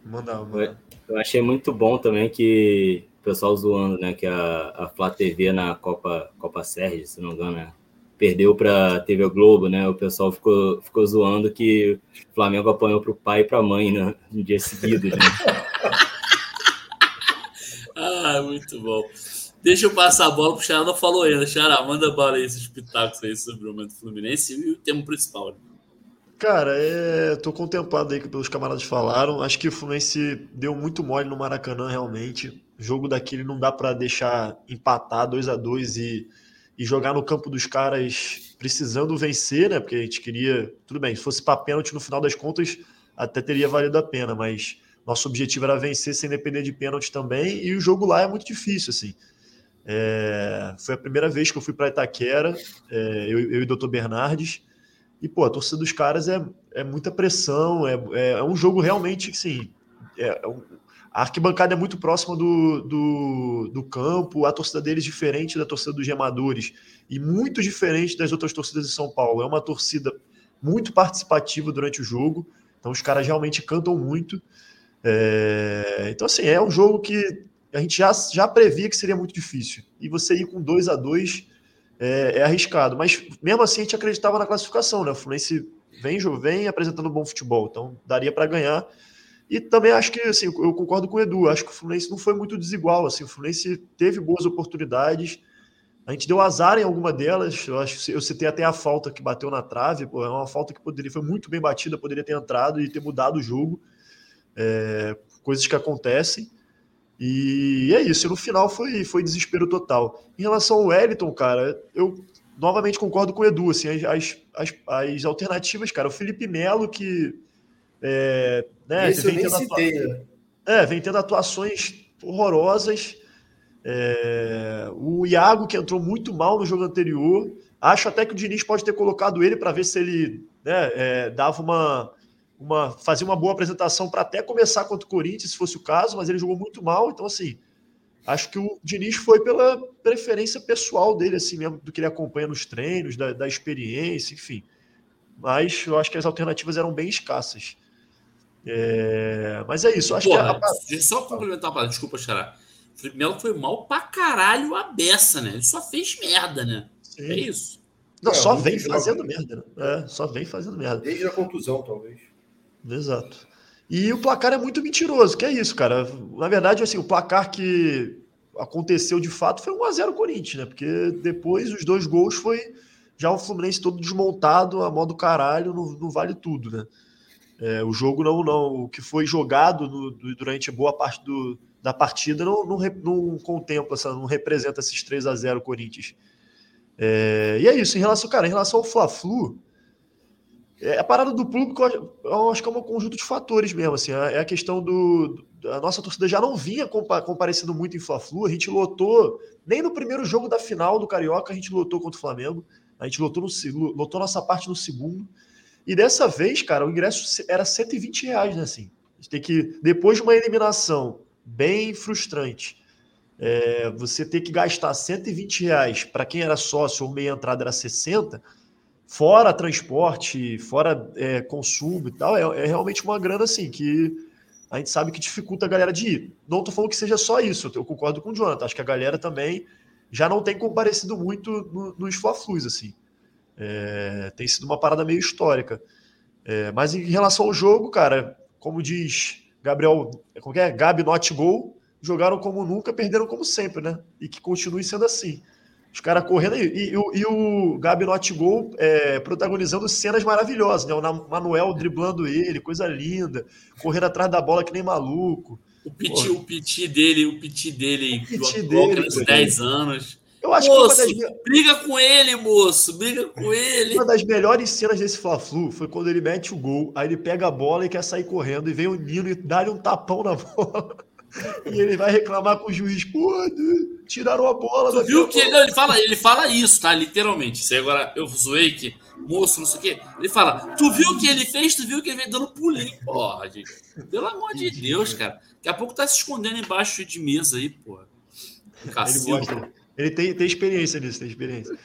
Manda, manda. Eu achei muito bom também que o pessoal zoando, né? Que a, a Flá TV na Copa, Copa Sérgio, se não me engano, né? perdeu para a TV Globo, né? O pessoal ficou, ficou zoando que o Flamengo apanhou para o pai e para a mãe né? no dia seguido. Né? ah, muito bom. Deixa eu passar a bola para o Xará, não falou ainda. Xará, manda bala aí esses pitacos aí sobre o momento Fluminense e o tema principal. Né? Cara, é, tô contemplado aí que pelos camaradas falaram. Acho que o Fluminense deu muito mole no Maracanã, realmente. Jogo daquele não dá para deixar empatar 2 a 2 e e jogar no campo dos caras precisando vencer, né? Porque a gente queria. Tudo bem, se fosse para pênalti no final das contas, até teria valido a pena, mas nosso objetivo era vencer sem depender de pênalti também, e o jogo lá é muito difícil, assim. É, foi a primeira vez que eu fui para Itaquera, é, eu, eu, e o Dr. Bernardes, e pô, a torcida dos caras é, é muita pressão, é, é, é um jogo realmente, sim, é, é a arquibancada é muito próxima do, do, do, campo, a torcida deles diferente da torcida dos gemadores e muito diferente das outras torcidas de São Paulo. É uma torcida muito participativa durante o jogo, então os caras realmente cantam muito. É... Então, assim, é um jogo que a gente já, já previa que seria muito difícil. E você ir com 2 a 2 é, é, arriscado. Mas mesmo assim a gente acreditava na classificação, né? O Fluminense vem, vem apresentando bom futebol, então daria para ganhar. E também acho que, assim, eu concordo com o Edu, acho que o Fluminense não foi muito desigual, assim, o Fluminense teve boas oportunidades, a gente deu azar em alguma delas, eu acho eu citei até a falta que bateu na trave, pô, é uma falta que poderia, foi muito bem batida, poderia ter entrado e ter mudado o jogo, é, coisas que acontecem, E é isso, no final foi, foi desespero total. Em relação ao Wellington, cara, eu novamente concordo com o Edu, assim, as, as, as alternativas, cara, o Felipe Melo que é, né, Esse eu nem citei, né? É, vem tendo atuações horrorosas. É, o Iago, que entrou muito mal no jogo anterior. Acho até que o Diniz pode ter colocado ele para ver se ele né, é, dava uma, uma. fazia uma boa apresentação para até começar contra o Corinthians, se fosse o caso, mas ele jogou muito mal. Então, assim, acho que o Diniz foi pela preferência pessoal dele, assim mesmo, do que ele acompanha nos treinos, da, da experiência, enfim. Mas eu acho que as alternativas eram bem escassas. É, mas é isso. Acho Porra, que a... Só complementar uma desculpa, Xará. O Felipe Melo foi mal pra caralho a beça, né? Ele só fez merda, né? Sim. É isso. Não, é, só vem fazendo merda. Né? É, só vem fazendo merda. Desde a contusão, talvez. Exato. E o placar é muito mentiroso, que é isso, cara. Na verdade, assim, o placar que aconteceu de fato foi 1x0 Corinthians, né? Porque depois os dois gols foi já o Fluminense todo desmontado, a modo caralho, não, não vale tudo, né? É, o jogo não, não, o que foi jogado no, durante boa parte do, da partida não, não, não contempla, não representa esses 3 a 0 Corinthians. É, e é isso, em relação, cara, em relação ao Fla-Flu, é, a parada do público, eu acho que é um conjunto de fatores mesmo, assim, é, é a questão do, a nossa torcida já não vinha comparecendo muito em Fla-Flu, a gente lotou, nem no primeiro jogo da final do Carioca a gente lotou contra o Flamengo, a gente lotou, no, lotou nossa parte no segundo, e dessa vez, cara, o ingresso era 120 reais, né? Assim, a gente tem que, depois de uma eliminação bem frustrante, é, você ter que gastar 120 reais para quem era sócio ou meia entrada era 60, fora transporte, fora é, consumo e tal, é, é, realmente uma grana assim que a gente sabe que dificulta a galera de ir. Não estou falando que seja só isso, eu concordo com o Jonathan, acho que a galera também já não tem comparecido muito no, nos Fla-Flus, assim. É, tem sido uma parada meio histórica. É, mas em relação ao jogo, cara, como diz Gabriel, como é? Gabi not gol, jogaram como nunca, perderam como sempre, né? E que continue sendo assim. Os caras correndo aí. E, e, e, o Gabi Gol é, protagonizando cenas maravilhosas, né? O Manuel driblando ele, coisa linda, correndo atrás da bola que nem maluco. O piti, o piti dele, o piti dele, o piti dele, 10 anos. Eu acho moço, que das... briga com ele, moço, briga com ele. Uma das melhores cenas desse Fla-Flu foi quando ele mete o gol, aí ele pega a bola e quer sair correndo, e vem o Nino e dá-lhe um tapão na bola. E ele vai reclamar com o juiz, pô, tiraram a bola. Tu viu que ele, ele, fala, ele fala isso, tá? Literalmente. Isso agora eu zoei que moço, não sei o quê. Ele fala, tu viu o que ele fez? Tu viu o que ele veio dando pulinho. Porra, gente. Pelo amor de Deus, cara. Daqui a pouco tá se escondendo embaixo de mesa aí, porra. Ele. Ele tem, tem experiência nisso, tem experiência.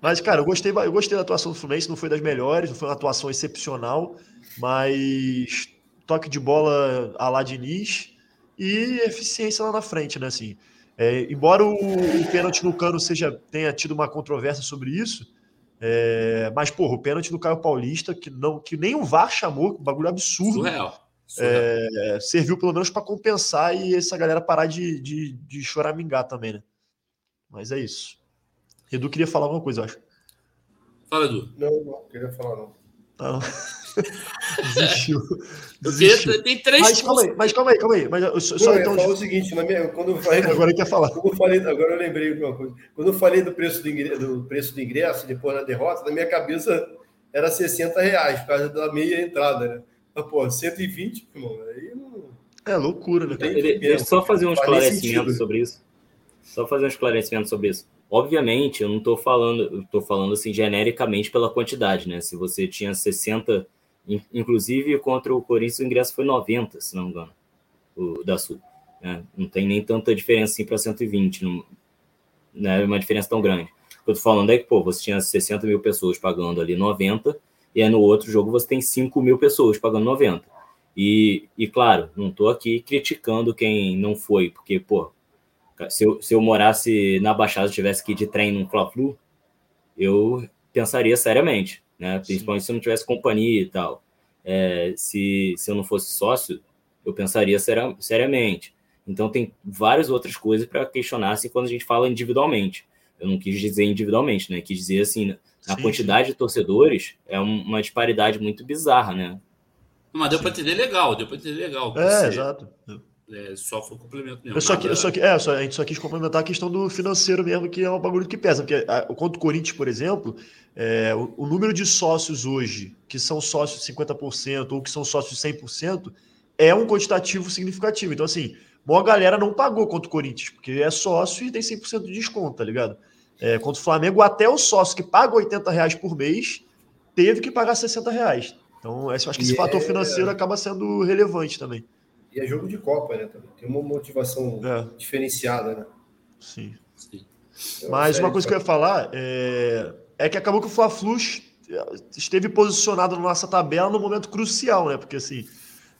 Mas, cara, eu gostei, eu gostei da atuação do Fluminense, não foi das melhores, não foi uma atuação excepcional, mas toque de bola a lá Diniz e eficiência lá na frente, né? Assim, é, embora o, o pênalti no Cano seja, tenha tido uma controvérsia sobre isso, é, mas, porra, o pênalti do Caio Paulista, que, não, que nem o VAR chamou, um bagulho absurdo. Surreal. Surreal. É, serviu pelo menos para compensar e essa galera parar de, de, de choramingar também, né? Mas é isso. Edu queria falar alguma coisa, eu acho. Fala, Edu. Não, não, queria falar não. Não. Desistiu. Desistiu. tem três mas calma aí, mas calma aí, calma aí. Mas eu só, não, então... eu o seguinte, na minha, quando eu falei, agora quer falar. Quando eu falei, agora eu lembrei de uma coisa. Quando eu falei do preço do ingresso, do preço do ingresso depois da derrota, na minha cabeça era 60 reais, por causa da meia entrada, né? Mas, pô, 120, irmão, aí não. É loucura, né? Deixa só fazer um esclarecimento sobre isso. Só fazer um esclarecimento sobre isso. Obviamente, eu não estou falando, estou falando assim genericamente pela quantidade, né? Se você tinha 60, inclusive contra o Corinthians o ingresso foi 90, se não me engano, o da Sul. Né? Não tem nem tanta diferença assim para 120, não, não é uma diferença tão grande. O que eu tô falando é que, pô, você tinha 60 mil pessoas pagando ali 90, e aí no outro jogo você tem 5 mil pessoas pagando 90. E, e claro, não estou aqui criticando quem não foi, porque, pô, se eu, se eu morasse na Baixada e tivesse que ir de trem num Fla-Flu, eu pensaria seriamente, né? Principalmente Sim. se eu não tivesse companhia e tal. É, se, se eu não fosse sócio, eu pensaria ser, seriamente. Então tem várias outras coisas para questionar assim, quando a gente fala individualmente. Eu não quis dizer individualmente, né? Quis dizer assim, a sim, quantidade sim. de torcedores é uma disparidade muito bizarra, né? Mas deu para entender legal, deu para entender legal. É, exato. É, só foi complemento mesmo. Eu só, nada- eu só, é, só, a gente só quis complementar a questão do financeiro mesmo, que é um bagulho que pesa. Porque a, quanto o Corinthians, por exemplo, é, o, o número de sócios hoje, que são sócios 50% ou que são sócios 100%, é um quantitativo significativo. Então, assim, boa galera não pagou contra o Corinthians, porque é sócio e tem 100% de desconto, tá ligado? É, contra o Flamengo, até o sócio que paga 80 reais por mês teve que pagar 60 reais. Então, esse- eu acho que esse E fator é- financeiro acaba sendo relevante também. E é jogo de Copa, né? Também. Tem uma motivação É, diferenciada, né? sim. Sim. Então, Mas uma coisa que eu ia falar é, é que acabou que o Fla-Flu esteve posicionado na nossa tabela no momento crucial, né? Porque assim,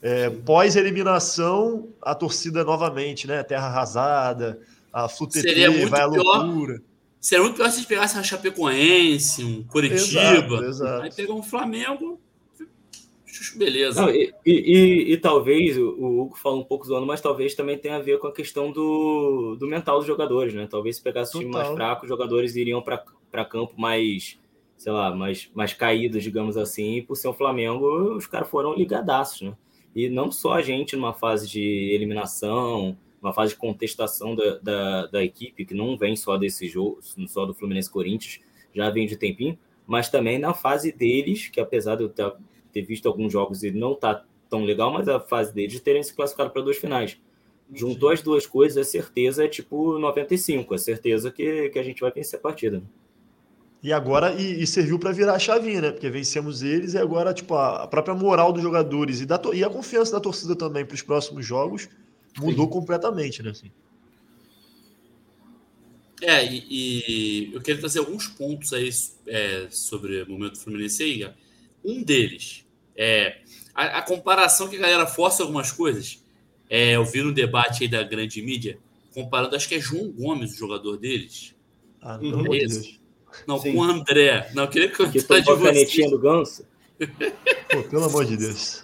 é, pós-eliminação, a torcida novamente, né? Terra arrasada, a muito vai à pior. loucura. Seria muito pior se a gente pegasse uma Chapecoense, um Curitiba. Exato, exato. Aí pegou um Flamengo. Beleza. Não, e, e- e- e talvez, o, Hugo fala um pouco zoando, mas talvez também tenha a ver com a questão do, do mental dos jogadores, né? Talvez se pegasse um time mais Total. fraco, os jogadores iriam para campo mais, sei lá, mais, mais caídos, digamos assim, e por ser o Flamengo, os caras foram ligadaços, né? E não só a gente numa fase de eliminação, uma fase de contestação da, da, da equipe, que não vem só desse jogo, só do Fluminense Corinthians, já vem de tempinho, mas também na fase deles, que apesar de eu ter, ter visto alguns jogos e não tá tão legal, mas a fase deles de terem se classificado para duas finais. Juntou as duas coisas, a certeza é tipo 95, a certeza que, que a gente vai vencer a partida. né? E agora, e, e serviu para virar a chavinha, né? Porque vencemos eles e agora, tipo, a, a própria moral dos jogadores e, da, e a confiança da torcida também para os próximos jogos mudou completamente, né? Assim. É, e, e eu queria trazer alguns pontos aí é, sobre o momento Fluminense aí. Um deles é a, a comparação que a galera força algumas coisas. É, eu vi no debate aí da grande mídia, comparando, acho que é João Gomes, o jogador deles. Ah, de Esse. Deus. Não, Sim. com o André. Não, eu queria Que comentar de tomou a vocês. canetinha do Ganso. Pô, pelo amor de Deus.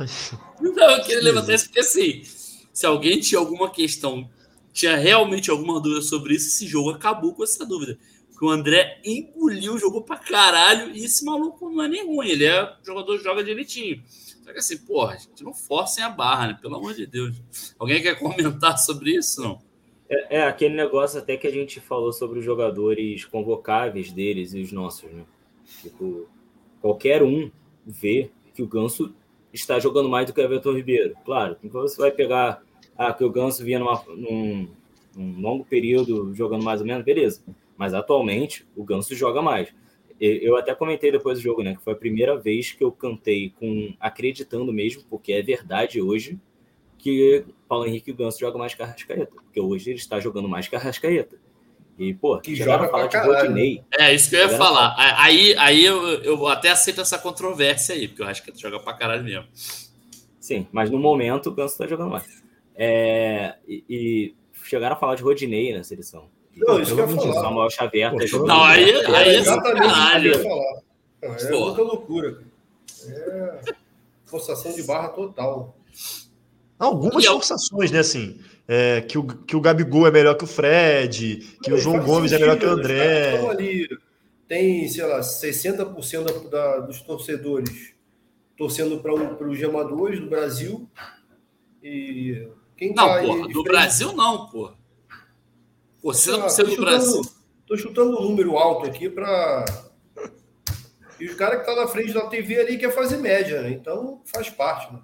Não, eu queria levantar isso porque assim, se alguém tinha alguma questão, tinha realmente alguma dúvida sobre isso, esse jogo acabou com essa dúvida. Porque o André engoliu, jogou pra caralho, e esse maluco não é nem ruim, ele é jogador que joga direitinho. Só que assim, porra, gente, não forcem a barra, né? Pelo amor de Deus. Alguém quer comentar sobre isso? Não. É, é aquele negócio até que a gente falou sobre os jogadores convocáveis deles e os nossos, né? Tipo, qualquer um vê que o Ganso está jogando mais do que o Everton Ribeiro. Claro, então você vai pegar ah, que o Ganso vinha numa, num, num longo período jogando mais ou menos, beleza. Mas atualmente o Ganso joga mais. E- Eu até comentei depois do jogo, né? Que foi a primeira vez que eu cantei com acreditando mesmo, porque é verdade hoje, que Paulo Henrique Ganso joga mais que Arrascaeta. Porque hoje ele está jogando mais que Arrascaeta. E, pô, Que chegaram joga a falar pra de. Rodinei. É isso que eu ia falar. Aí, aí eu, eu até aceito essa controvérsia aí, porque eu acho que ele joga pra caralho mesmo. Sim, mas no momento o Ganso está jogando mais. É, e, e chegaram a falar de Rodinei na seleção. Não, isso que eu ia falar. Samuel Xavier Pô, tá jogando. Não, aí, aí É é exatamente isso que eu sacanagem. ia falar. É muita loucura. cara. É forçação de barra total. Algumas E eu- forçações, né? Assim, é, que, o, que o Gabigol é melhor que o Fred, que o João Gomes é melhor que o sentido, André. ali, tem, sei lá, 60% da, da- dos torcedores torcendo para os gemadores do Brasil. E quem Não, tá porra, do Brasil não, porra. Pô, sei lá, 60% tô do Brasil. chutando- Tô chutando um número alto aqui para. E os caras que estão na frente da TV ali quer fazer média, né? Então faz parte, né?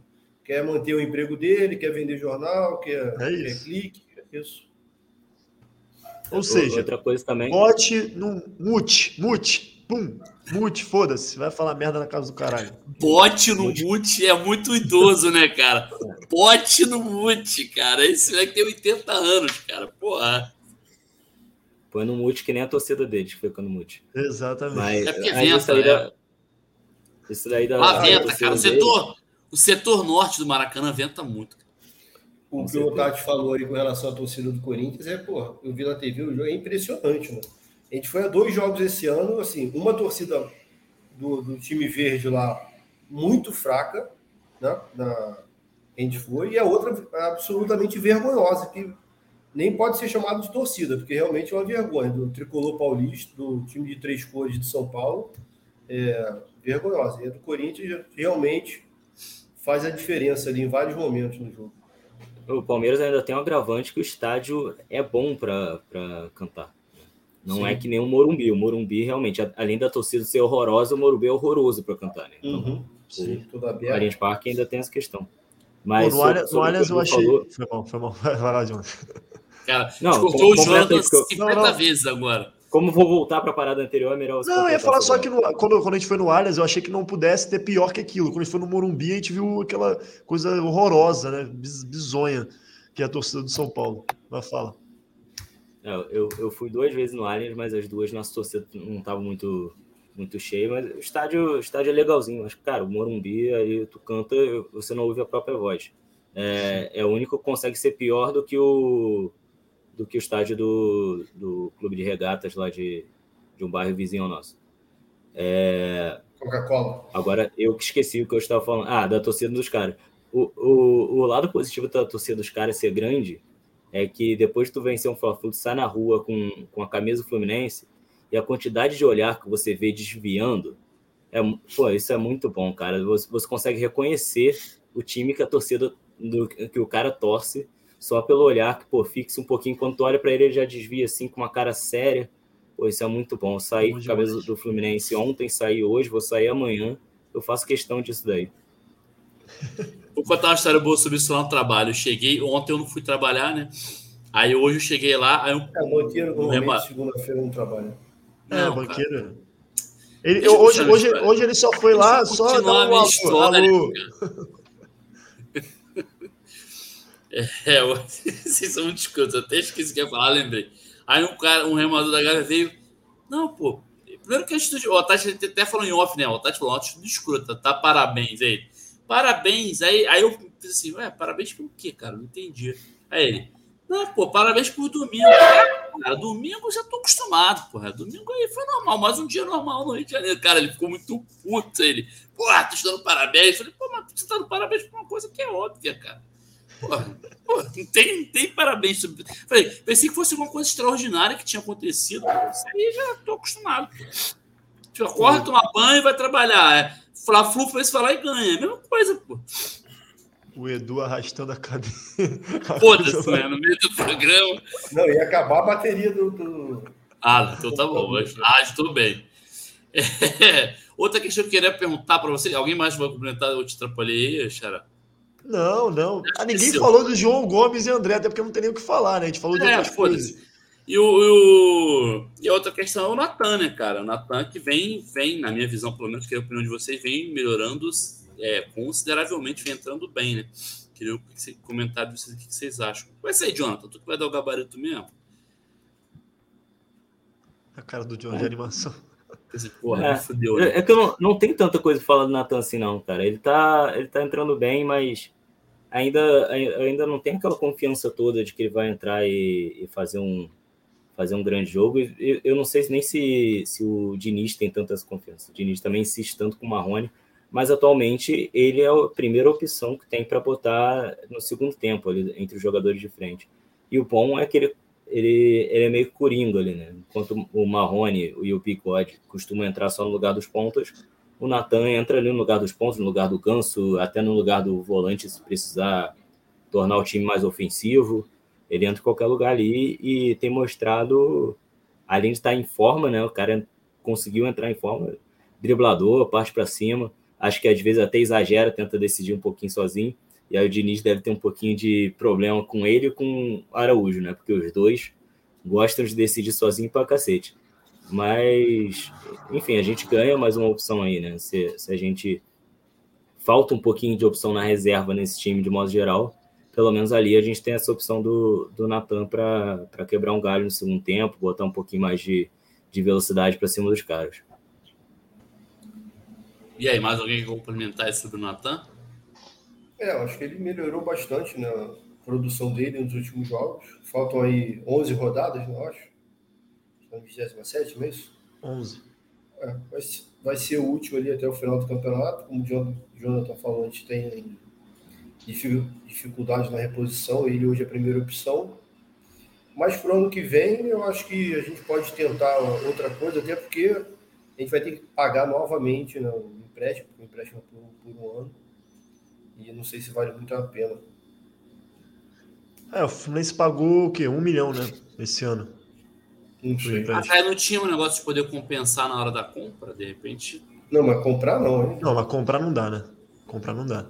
Quer manter o emprego dele, quer vender jornal, quer, É quer isso. clique, é isso. Ou seja, Outra coisa também. bote no mute, mute, pum, mute, foda-se, vai falar merda na casa do caralho. Bote no mute é muito idoso, né, cara? Bote no mute, cara. Esse moleque tem 80 anos, cara. Porra. Põe no mute que nem a torcida deles fica no mute. Exatamente. Mas É porque venta, isso aí é. da. Isso daí da. Da venta, cara. O deles- setor, o setor norte do Maracanã venta muito. O que o Tati falou aí com relação à torcida do Corinthians é, pô, eu vi na TV, o jogo é impressionante, né? A gente foi a dois jogos esse ano, assim, uma torcida do, do time verde lá muito fraca, né? Na, a gente foi, e a outra absolutamente vergonhosa, que nem pode ser chamada de torcida, porque realmente é uma vergonha, do tricolor paulista, do time de três cores de São Paulo, é vergonhosa. E a do Corinthians realmente faz a diferença ali em vários momentos no jogo. o Palmeiras ainda tem um agravante que o estádio é bom para cantar. Não Sim. é que nem o Morumbi. O Morumbi, realmente, além da torcida ser horrorosa, o Morumbi é horroroso para cantar. Né? Então, uhum. Sim, tudo aberto. Allianz Parque ainda tem essa questão. Mas Pô, no, Allianz eu achei. Falou... Foi bom, foi bom. Vai lá, John. Cara, não, cortou o Jonathan 50 não, não. vezes agora. Como vou voltar para a parada anterior, é melhor Não, eu ia falar só que no, quando, quando a gente foi no Allianz, eu achei que não pudesse ter pior que aquilo. Quando a gente foi no Morumbi, a gente viu aquela coisa horrorosa, né? Bizonha, que é a torcida do São Paulo. Vai falar. É, eu, eu fui duas vezes no Allianz, mas as duas nossa torcida não estava muito, muito cheia. Mas o estádio, o estádio é legalzinho. Mas, cara, o Morumbi, aí tu canta, você não ouve a própria voz. É, é o único que consegue ser pior do que o do que o estádio do, do clube de regatas lá de, de um bairro vizinho nosso. É... Coca-Cola. Agora, eu esqueci o que eu estava falando. Ah, da torcida dos caras. O, o, o lado positivo da torcida dos caras ser grande é que depois que tu vencer um Fla-Flu, sai na rua com, com a camisa do Fluminense e a quantidade de olhar que você vê desviando, é, pô, isso é muito bom, cara. Você, você consegue reconhecer o time que a torcida do, que o cara torce só pelo olhar que, pô, fixa um pouquinho. Quando tu olha para ele, ele já desvia assim com uma cara séria. Pô, isso é muito bom. Eu saí com a cabeça do Fluminense ontem, saí hoje, vou sair amanhã. Eu faço questão disso daí. Vou contar uma história boa sobre isso lá no trabalho. Eu cheguei, ontem eu não fui trabalhar, né? Aí hoje eu cheguei lá. Aí eu, é, banqueiro normalmente segunda-feira não trabalha. É, não, banqueiro. Ele, hoje, hoje, hoje ele só foi lá, só dar um alô. É, vocês são muito escuros. Até esqueci o que ia falar, lembrei. Aí um cara, um remador da galera veio. Não, pô. Primeiro que a atitude. O Tati até falou em off, né? O Tati falou, atitude escrota, tá? Parabéns. Aí parabéns. Aí, aí eu fiz assim, ué, parabéns por quê, cara? Não entendi. Aí ele, não, pô, parabéns por domingo. Cara, domingo já tô acostumado, porra. Domingo aí foi normal, mais um dia normal no Rio de Janeiro. Cara, ele ficou muito puto. Ele, porra, tô te dando parabéns. Eu falei, pô, mas você tá dando parabéns por uma coisa que é óbvia, cara. Porra, porra, não tem, tem parabéns. Falei, pensei que fosse alguma coisa extraordinária que tinha acontecido. Isso aí já tô acostumado. Tipo, acorda, toma banho e vai trabalhar. É, Fla-Flu fez falar e ganha. É a mesma coisa, pô. O Edu arrastando a cadeira. Foda-se, né? No meio do programa. Não, ia acabar a bateria do. do... Ah, então tá bom. Ah, estou bem. É, outra questão que eu queria perguntar para você. Alguém mais vai complementar? Eu te atrapalhei aí, Xará? Não, não. Ah, ninguém falou do João Gomes e André, até porque não tem nem o que falar, né? A gente falou de é, outras coisas. E, o, o, e a outra questão é o Natan, né, cara? O Natan que vem, vem, na minha visão, pelo menos, que é a opinião de vocês, vem melhorando é, consideravelmente, vem entrando bem, né? Queria um comentário de vocês, o que vocês acham. Vai ser, Jonathan, tu que vai dar o gabarito mesmo? A cara do John de animação. Porra, é, fudeu, né? é que eu não, não tem tanta coisa pra falar do Natan assim, não, cara. Ele tá, ele tá entrando bem, mas ainda, ainda não tem aquela confiança toda de que ele vai entrar e, e fazer, um, fazer um grande jogo. Eu, eu não sei nem se, se o Diniz tem tanta essa confiança. O Diniz também insiste tanto com o Marrone, mas atualmente ele é a primeira opção que tem para botar no segundo tempo ali, entre os jogadores de frente. E o bom é que ele ele, ele é meio coringa ali, né? Enquanto o Marrone e o Picode costumam entrar só no lugar dos pontas, o Natan entra ali no lugar dos pontos, no lugar do Ganso, até no lugar do volante, se precisar tornar o time mais ofensivo. Ele entra em qualquer lugar ali e tem mostrado, além de estar em forma, né? O cara conseguiu entrar em forma, driblador, parte para cima. Acho que às vezes até exagera, tenta decidir um pouquinho sozinho e aí o Diniz deve ter um pouquinho de problema com ele e com o Araújo, né? Porque os dois gostam de decidir sozinho pra cacete. Mas, enfim, a gente ganha mais uma opção aí, né? Se, se a gente falta um pouquinho de opção na reserva nesse time de modo geral, pelo menos ali a gente tem essa opção do, do Natan para quebrar um galho no segundo tempo, botar um pouquinho mais de, de velocidade para cima dos caras. E aí, mais alguém que complementar isso do Natan? É, eu acho que ele melhorou bastante na produção dele nos últimos jogos. Faltam aí 11 rodadas, não acho? Estão 27, não é isso? 11. É, vai, vai ser o último ali até o final do campeonato. Como o Jonathan falou, a gente tem dificuldade na reposição. Ele hoje é a primeira opção. Mas para o ano que vem, eu acho que a gente pode tentar outra coisa, até porque a gente vai ter que pagar novamente né, o empréstimo, o empréstimo por, por um ano e não sei se vale muito a pena. É, o Fluminense pagou o quê? Um milhão, né? Esse ano. Não sei. Mas aí não tinha um negócio de poder compensar na hora da compra, de repente. Não, mas comprar não, hein? Não, mas comprar não dá, né? Comprar não dá.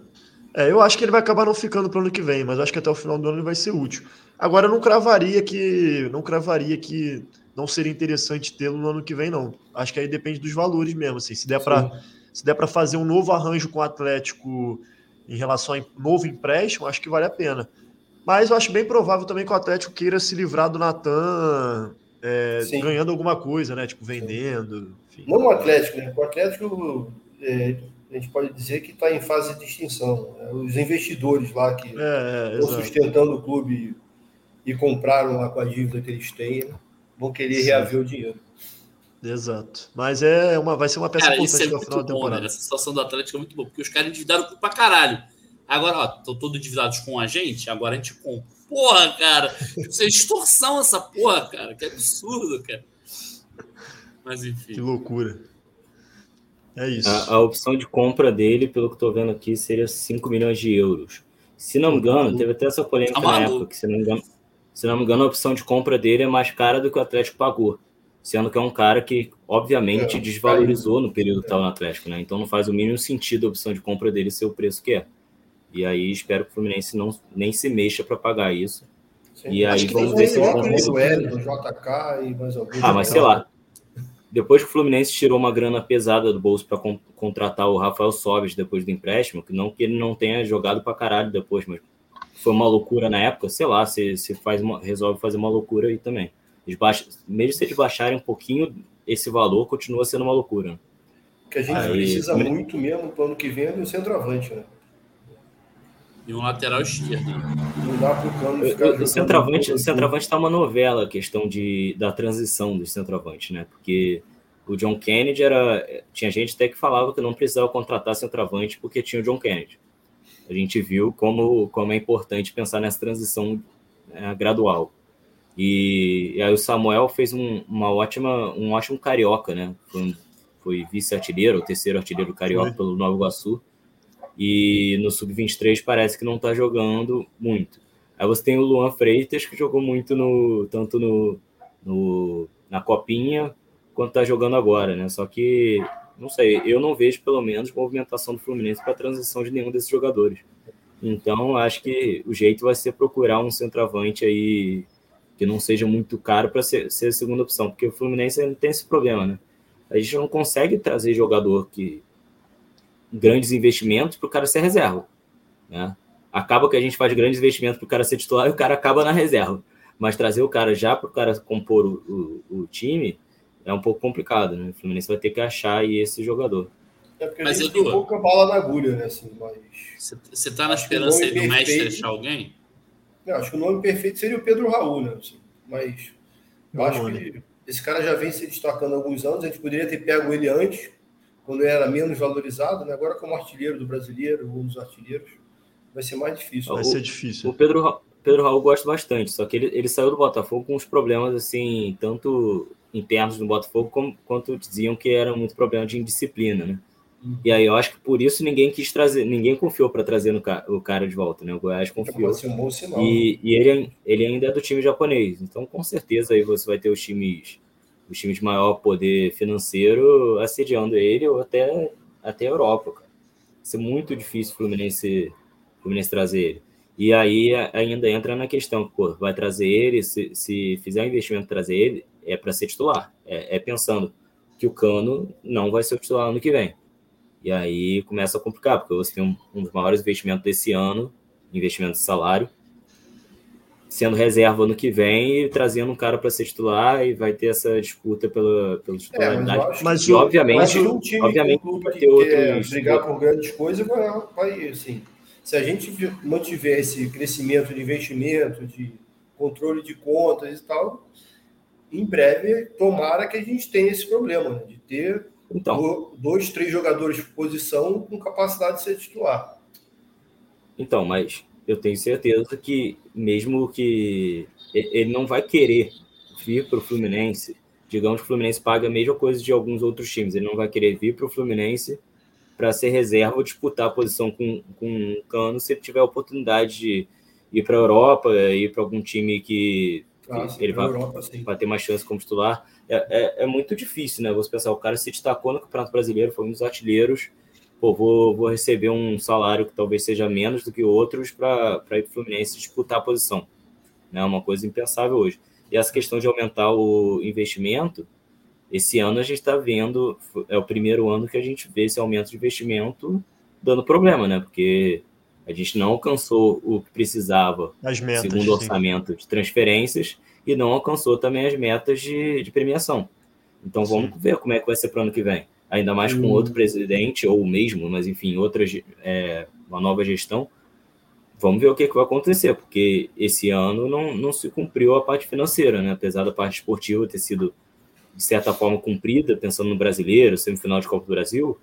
É, eu acho que ele vai acabar não ficando para o ano que vem, mas acho que até o final do ano ele vai ser útil. Agora eu não cravaria que não cravaria que não seria interessante tê-lo no ano que vem, não. Acho que aí depende dos valores mesmo. Assim, se der para se der para fazer um novo arranjo com o Atlético em relação a novo empréstimo, acho que vale a pena. Mas eu acho bem provável também que o Atlético queira se livrar do Natan é, ganhando alguma coisa, né? Tipo, vendendo. Enfim. Não o Atlético, né? O Atlético é, a gente pode dizer que está em fase de extinção. Né? Os investidores lá que é, é estão sustentando o clube e compraram lá com a dívida que eles têm, né? vão querer Sim. reaver o dinheiro. Exato. Mas é uma, vai ser uma peça cara, importante é no final da temporada. Né? Essa situação do Atlético é muito boa, porque os caras endividaram pra caralho. Agora, ó, estão todos endividados com a gente, agora a gente compra. Porra, cara, isso é extorsão essa porra, cara. Que absurdo, cara. Mas enfim. Que loucura. É isso. A, a opção de compra dele, pelo que estou vendo aqui, seria 5 milhões de euros. Se não me engano, teve até essa polêmica tá na época, que se não me engano, se não me engano, a opção de compra dele é mais cara do que o Atlético pagou. Sendo que é um cara que, obviamente, é, desvalorizou no período que estava no Atlético, né? Então não faz o mínimo sentido a opção de compra dele ser o preço que é. E aí espero que o Fluminense não, nem se mexa para pagar isso. Sim. E aí vamos ver se o JK e mais alguns. Ah, mas sei lá. Depois que o Fluminense tirou uma grana pesada do bolso para con contratar o Rafael Sobes depois do empréstimo, que não que ele não tenha jogado para caralho depois, mas foi uma loucura na época, sei lá, se, se faz uma, resolve fazer uma loucura aí também. Eles baixam, mesmo se eles baixarem um pouquinho esse valor, continua sendo uma loucura. O que a gente aí, precisa muito mesmo para o ano que vem é do centroavante, né? E um lateral esquerdo. Não dá pro cano ficar o centroavante, o centroavante tá uma novela a questão de, da transição dos centroavantes, né? Porque o John Kennedy era. Tinha gente até que falava que não precisava contratar centroavante porque tinha o John Kennedy. A gente viu como, como é importante pensar nessa transição né, gradual. E, e, aí o Samuel fez um, uma ótima, um ótimo carioca, né? Foi, foi vice-artilheiro, o terceiro artilheiro carioca pelo Nova Iguaçu e no sub-23 parece que não está jogando muito. Aí você tem o Luan Freitas, que jogou muito no tanto no, no na Copinha quanto está jogando agora, né? Só que, não sei, eu não vejo pelo menos movimentação do Fluminense para a transição de nenhum desses jogadores. Então, acho que o jeito vai ser procurar um centroavante aí que não seja muito caro para ser, ser a segunda opção, porque o Fluminense não tem esse problema, né? A gente não consegue trazer jogador que grandes investimentos para o cara ser reserva. Né? Acaba que a gente faz grandes investimentos para o cara ser titular e o cara acaba na reserva. Mas trazer o cara já para o cara compor o, o, o, time é um pouco complicado. Né? O Fluminense vai ter que achar aí esse jogador. É porque mas a gente Edu, tem pouca bala na agulha, né? Assim, mas... Você está na esperança do mestre achar alguém? Eu acho que o nome perfeito seria o Pedro Raul, né? Assim, mas eu acho que esse cara já vem se destacando há alguns anos. A gente poderia ter pego ele antes, quando era menos valorizado, né? agora como artilheiro do brasileiro, um dos artilheiros, vai ser mais difícil. Vai o, ser difícil. O Pedro, Pedro Raul gosta bastante, só que ele, ele saiu do Botafogo com uns problemas, assim, tanto internos do Botafogo, como, quanto diziam que era muito problema de indisciplina, né? E aí eu acho que por isso ninguém quis trazer, ninguém confiou para trazer no, o cara de volta, né? O Goiás confiou. E, e ele, ele ainda é do time japonês, então com certeza aí você vai ter os times os times de maior poder financeiro assediando ele ou até, até a Europa, cara. Vai ser muito difícil o Fluminense, Fluminense trazer ele. E aí ainda entra na questão, pô, vai trazer ele, se, se fizer um investimento trazer ele, é para ser titular. É, é, pensando que o Cano não vai ser o titular ano que vem. E aí começa a complicar, porque você tem um, um dos maiores investimentos desse ano, investimento de salário, sendo reserva no que vem e trazendo um cara para ser titular e vai ter essa disputa pela, pela titularidade. É, mas, e, obviamente, um time, obviamente um vai ter outros... brigar por grandes coisas, vai, vai, assim, se a gente mantiver esse crescimento de investimento, de controle de contas e tal, em breve, tomara que a gente tenha esse problema, né, de ter então, dois, três jogadores de posição com capacidade de ser titular. Então, mas eu tenho certeza que, mesmo que ele não vai querer vir para o Fluminense, digamos que o Fluminense paga a mesma coisa de alguns outros times, ele não vai querer vir para o Fluminense para ser reserva ou disputar a posição com, com o Cano se ele tiver a oportunidade de, ir para a Europa, ir para algum time que, Ah, sim, ele vai, Europa, vai ter mais chance como titular. É, é, é muito difícil, né? Você pensar, o cara se destacou no Campeonato Brasileiro, foi um dos artilheiros. Pô, vou, vou receber um salário que talvez seja menos do que outros para ir para o Fluminense disputar a posição. É né? uma coisa impensável hoje. E essa questão de aumentar o investimento, esse ano a gente está vendo, é o primeiro ano que a gente vê esse aumento de investimento dando problema, né? Porque a gente não alcançou o que precisava, As metas. segundo o sim. orçamento de transferências, e não alcançou também as metas de, de premiação. Então vamos ver como é que vai ser para o ano que vem. Ainda mais com Hum. outro presidente, ou o mesmo, mas enfim, outra, é, uma nova gestão. Vamos ver o que, que vai acontecer, porque esse ano não, não se cumpriu a parte financeira, né? Apesar da parte esportiva ter sido, de certa forma, cumprida, pensando no brasileiro, semifinal de Copa do Brasil,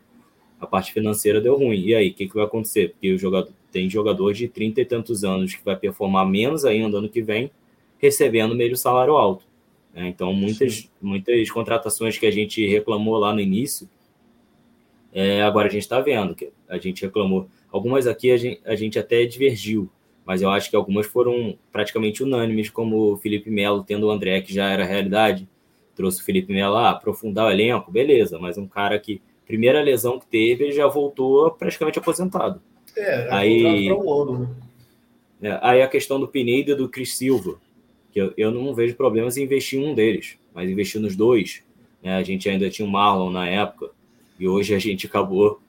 a parte financeira deu ruim. E aí, o que, que vai acontecer? Porque o jogador, tem jogador de 30 e tantos anos que vai performar menos ainda ano que vem, recebendo meio salário alto. né? Então, muitas, muitas contratações que a gente reclamou lá no início, é, agora a gente está vendo que a gente reclamou. Algumas aqui a gente, a gente até divergiu, mas eu acho que algumas foram praticamente unânimes, como o Felipe Melo tendo o André, que já era realidade, trouxe o Felipe Melo lá, aprofundar o elenco, beleza, mas um cara que, primeira lesão que teve, ele já voltou praticamente aposentado. É, Aí- um ano, né? É, aí a questão do Pineda e do Cris Silva, que eu, eu não vejo problemas em investir em um deles, mas investir nos dois. né? A gente ainda tinha o Marlon na época, e hoje a gente acabou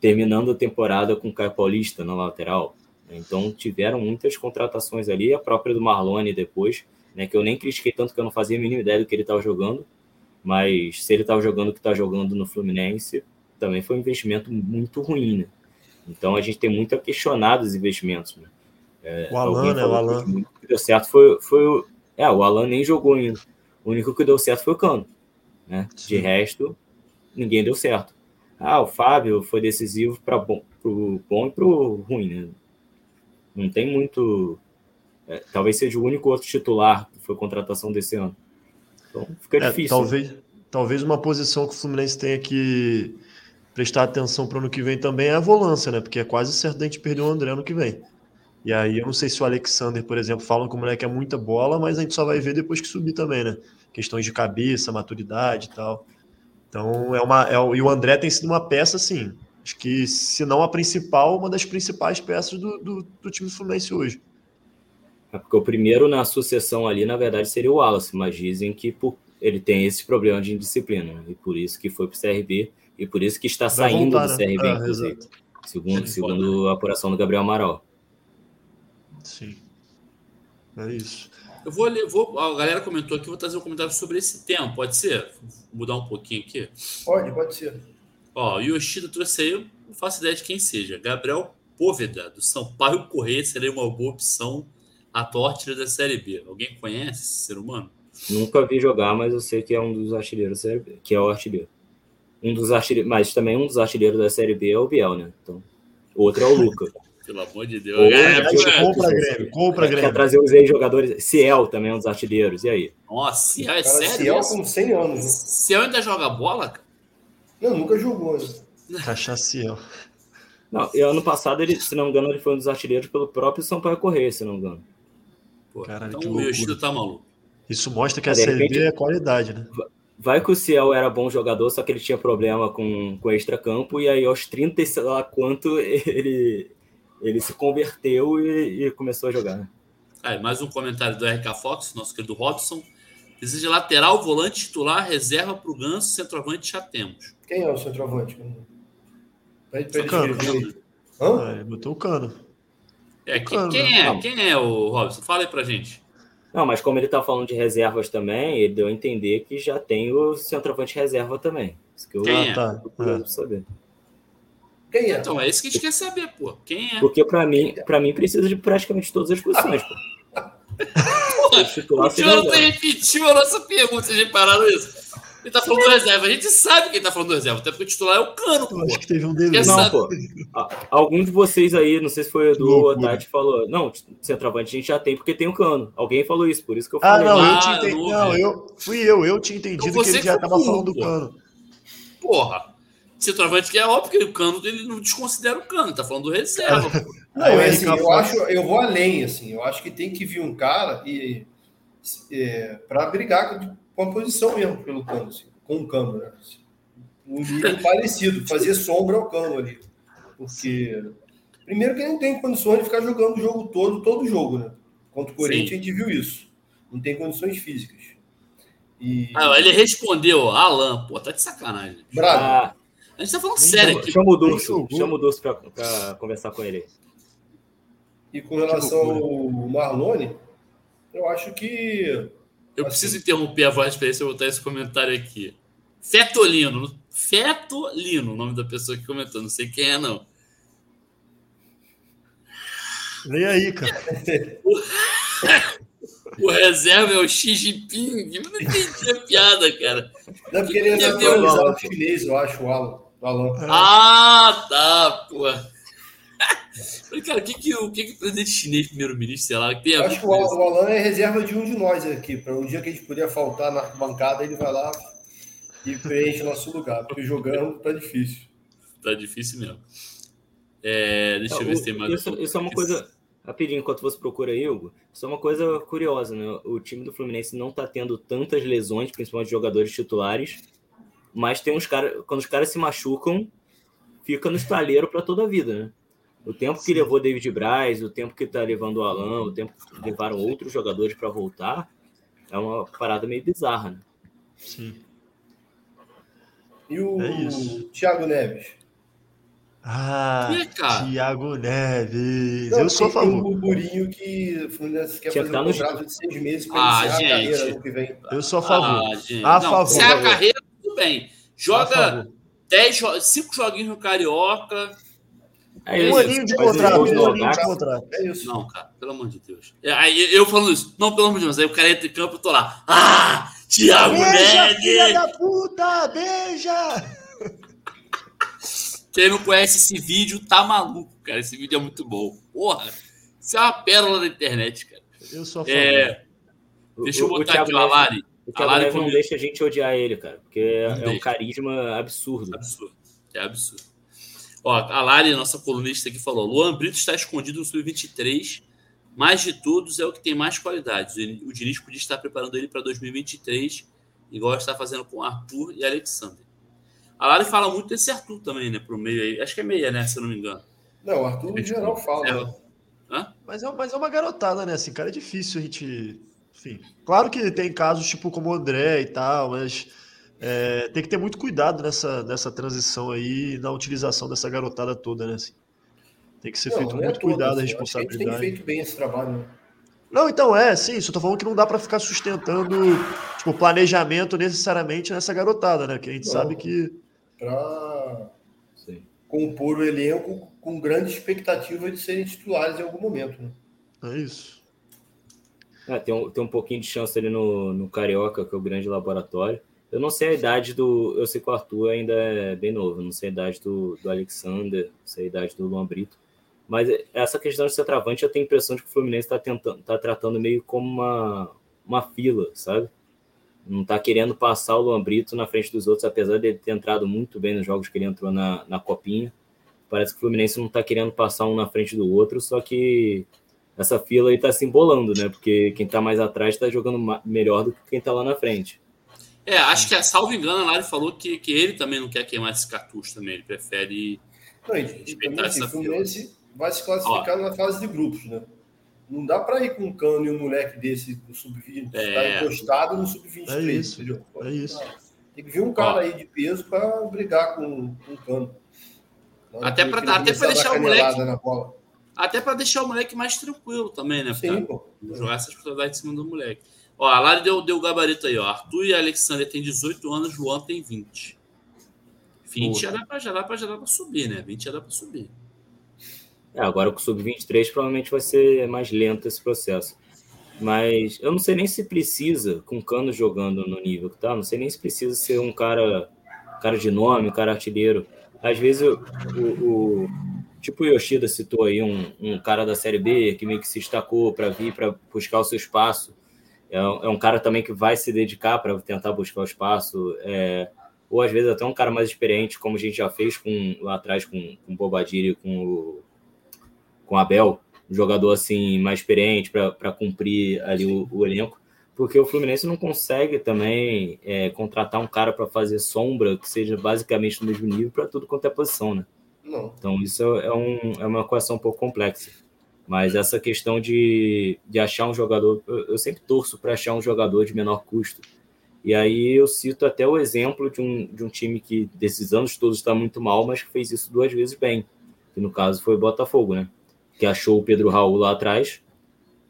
terminando a temporada com o Caio Paulista na lateral. né? Então tiveram muitas contratações ali, a própria do Marlone depois, né, que eu nem critiquei tanto que eu não fazia a mínima ideia do que ele estava jogando, mas se ele estava jogando o que está jogando no Fluminense, também foi um investimento muito ruim. Né? Então a gente tem muito a questionar dos investimentos. Né? O Alguém Alan, né? O Alan. que O único que deu certo foi, foi o. É, o Alan nem jogou ainda. O único que deu certo foi o Cano. Né? De resto, ninguém deu certo. Ah, o Fábio foi decisivo para bom, pro bom e pro ruim, né? Não tem muito. é, talvez seja o único outro titular que foi contratação desse ano. Então fica É, difícil. talvez, talvez uma posição que o Fluminense tenha que prestar atenção para o ano que vem também é a volância, né? Porque é quase certo a gente perder o André ano que vem. E aí eu não sei se o Alexander, por exemplo, falam que o moleque é muita bola, mas a gente só vai ver depois que subir também, né? Questões de cabeça, maturidade e tal. Então é uma. É, e o André tem sido uma peça, assim. Acho que, se não a principal, uma das principais peças do, do, do time do Fluminense hoje. É porque o primeiro na sucessão ali, na verdade, seria o Wallace, mas dizem que por- ele tem esse problema de indisciplina, né? e por isso que foi para o CRB, e por isso que está Vai saindo voltar, do né? CRB, Ah, inclusive, exato. segundo, segundo a apuração do Gabriel Amaral. Sim. É isso. Eu vou ler, vou, a galera comentou aqui, vou trazer um comentário sobre esse tema, pode ser? Vou mudar um pouquinho aqui. Pode, pode ser. Ó, o Yoshida trouxe aí, eu não faço ideia de quem seja. Gabriel Póveda, do Sampaio Correia, seria uma boa opção atual artilheiro da Série B. Alguém conhece esse ser humano? Nunca vi jogar, mas eu sei que é um dos artilheiros da Série B, que é o artilheiro. Um dos artilheiros, mas também um dos artilheiros da Série B é o Biel, né? Então, outro é o Luca. Pelo amor de Deus. Ou- É, é. compra Grêmio, compra Quer Grêmio. trazer os ex-jogadores. Ciel também é um dos artilheiros. E aí? Nossa, é Cara, sério Ciel isso? com 100 anos. né? Ciel ainda joga bola, cara? Não, nunca jogou. né? Cachaciel. Não, e ano passado, ele, se não me engano, ele foi um dos artilheiros pelo próprio Sampaio Correia, se não me engano. Pô, Caralho, então que o loucura. Yoshida tá maluco. Isso mostra que a De Série repente- B é qualidade, né? Vai que o Ciel era bom jogador, só que ele tinha problema com, com extra-campo, e aí aos 30 e sei lá quanto ele, ele se converteu e, e começou a jogar. né? Aí, mais um comentário do RK Fox, nosso querido Robson. Precisa de lateral, volante titular, reserva para o Ganso, centroavante já temos. Quem é o centroavante? Pra, pra ele Cano. escrever aí. Hã? Ah, ele botou o cano. É, que- Bacana. quem é? Não. Quem é o Robson? Fala aí pra gente. Não, mas como ele tá falando de reservas também, ele deu a entender que já tem o centroavante reserva também. Isso que eu Quem ah, é? tá. curioso pra saber. Quem é? Então, é isso que a gente quer saber, pô. Quem é? Porque pra mim, pra mim precisa de praticamente todas as posições. Pô. O Jonathan repetiu a nossa pergunta, vocês repararam isso? Ele tá falando do reserva. A gente sabe que ele tá falando do reserva, até porque o titular é o cano, Eu pô. acho que teve um. Essa- Não, pô. Algum de vocês aí, não sei se foi o Edu ou a. Tati, falou: não, centroavante a gente já tem porque tem o cano. Alguém falou isso, por isso que eu Ah, falei. não, Ah, eu tinha entendido. não, Não, eu fui eu, eu tinha entendido Então que você ele já tava burro, falando do pô. cano. Porra. Centroavante que é óbvio que o Cano ele não desconsidera o Cano, tá falando do reserva. pô. Não, é assim, eu acho, eu vou além, assim, eu acho que tem que vir um cara e é, para brigar com, com a posição mesmo pelo cano, assim, com o cano, né? Um nível parecido, fazer sombra ao cano ali. Porque primeiro que ele não tem condições de ficar jogando o jogo todo, todo jogo, né? Contra o Corinthians Sim. a gente viu isso. Não tem condições físicas. E Ah, ele respondeu, Alan, pô, tá de sacanagem. Bravo. Ah, A gente tá falando sério aqui. chama o jogou. Chama o Durso pra, pra conversar com ele. E com relação ao Marlone, eu acho que Eu preciso interromper a voz para eu botar esse comentário aqui. Fetolino. Fetolino, o nome da pessoa que comentou. Não sei quem é, não. Vem aí, cara. O reserva é o Xi Jinping. Eu não entendi a piada, cara. não é porque ele é Deus. chinês, eu acho, o Alan. O Alan. Ah, tá, pô. Falei, cara, o que, que, o que, que o presidente chinês, primeiro-ministro, sei lá, tem Eu a acho que o o Alan é reserva de um de nós aqui. Para um dia que a gente puder faltar na bancada, ele vai lá e preenche nosso lugar. Porque jogando tá difícil. Tá difícil mesmo. É, deixa eu ver se tem mais. Isso, isso é uma coisa. Rapidinho, enquanto você procura aí, Hugo, isso é uma coisa curiosa, né? O time do Fluminense não tá tendo tantas lesões, principalmente de jogadores titulares, mas tem uns caras. Quando os caras se machucam, fica no estaleiro para toda a vida, né? O tempo que levou David Braz, o tempo que tá levando o Alan, o tempo que levaram outros jogadores para voltar, é uma parada meio bizarra, né? Sim. E o É. Thiago Neves? Ah, cara. Thiago Neves. Não, eu sou a tem- Tem um favor. burburinho que o Fluminense quer Tinha que fazer um tá no contrato de seis meses para Ah, encerrar a gente. carreira ano que vem. Eu sou a favor. Ah. A não, favor. Se é a carreira, bem. Joga favor. 10, jo- 5 joguinhos no Carioca. É Um isso. aninho de contrato. Um aninho de contrato. É isso. Não, cara, pelo amor de Deus. É, Aí eu falando isso, não, pelo amor de Deus. Aí o cara entra em campo e eu tô lá. Ah! Thiago Beija, filha Neves! da puta! Beija! Quem não conhece esse vídeo tá maluco, cara. Esse vídeo é muito bom. Porra, isso é uma pérola da internet, cara. Eu sou a favor. É, deixa eu O- o botar aqui o Neves- Alari. O Thiago Neves não deixa a gente odiar ele, cara, porque é, Não é um deixa. carisma absurdo. Absurdo. É absurdo. Ó, a Lari, nossa colunista aqui, falou: Luan Brito está escondido no Sub-23, mas de todos é o que tem mais qualidades. O Diniz podia estar preparando ele para 2023, igual está fazendo com Arthur e Alexander. A Lari fala muito desse Arthur também, né? Pro meio aí. Acho que é meia, né? Se eu não me engano. Não, o Arthur em geral fala. né? Hã? Mas, é, mas é uma garotada, né? Assim, cara, é difícil a gente. Enfim. Claro que tem casos tipo como o André e tal, mas é, tem que ter muito cuidado nessa, nessa transição aí, na utilização dessa garotada toda, né? Assim. Tem que ser Não, feito não é muito cuidado, a assim, acho que A gente tem responsabilidade. feito bem esse trabalho. né? Não, então é, sim, só tô falando que não dá pra ficar sustentando tipo, planejamento necessariamente nessa garotada, né? Que a gente Não. sabe que. Para Sim. compor o elenco com grande expectativa de serem titulares em algum momento. Né? É isso. É, tem, um, tem um pouquinho de chance ali no, no Carioca, que é o grande laboratório. Eu não sei a idade do. Eu sei que o Arthur ainda é bem novo, não sei a idade do, do Alexander, não sei a idade do Luan Brito. Mas essa questão de centroavante, eu tenho a impressão de que o Fluminense está tentando, tá tratando meio como uma, uma fila, sabe? Não está querendo passar o Luan Brito na frente dos outros, apesar de ele ter entrado muito bem nos jogos que ele entrou na, na Copinha. Parece que o Fluminense não está querendo passar um na frente do outro, só que essa fila aí tá se embolando, né? Porque quem tá mais atrás tá jogando melhor do que quem tá lá na frente. É, acho que, a salvo engano, a Lari falou que, que ele também não quer queimar esse cartucho também. Ele prefere. Não, e, Respeitar também, assim, essa o Fluminense vai se classificar Ó. na fase de grupos, né? Não dá para ir com um cano e um moleque desse do sub-20, É. tá encostado no sub-23. É isso, entendeu? é isso. Tem que vir um cara Ó. aí de peso para brigar com, com o cano. Até que até pra deixar o moleque- Na bola. Até para deixar o moleque mais tranquilo também, né? Sim, pô. jogar essa responsabilidade em cima do moleque. Ó, a Lari deu, deu o gabarito aí, ó. Arthur e Alexander têm 18 anos, Luan tem 20. 20 já dá, pra, já, dá pra, já dá pra subir, né? 20 já dá pra subir. É, agora com o Sub-23 provavelmente vai ser mais lento esse processo. Mas eu não sei nem se precisa, com o Cano jogando no nível que tá, não sei nem se precisa ser um cara, cara de nome, um cara artilheiro. Às vezes o, o- tipo o Yoshida citou aí, um, um cara da Série B que meio que se destacou para vir para buscar o seu espaço. É, um- é um cara também que vai se dedicar para tentar buscar o espaço. É, ou às vezes até um cara mais experiente, como a gente já fez com, lá atrás com, com o Bobadilha e com o, com Abel, um jogador assim mais experiente para cumprir ali o, o, elenco, porque o Fluminense não consegue também é, contratar um cara para fazer sombra que seja basicamente no mesmo nível para tudo quanto é posição, né? Não. Então isso é, um, é uma equação um pouco complexa. Mas essa questão de, de achar um jogador, eu, eu sempre torço para achar um jogador de menor custo e aí eu cito até o exemplo de um, de um time que desses anos todos está muito mal, mas que fez isso duas vezes bem. Que no caso foi o Botafogo, né? Que achou o Pedro Raul lá atrás,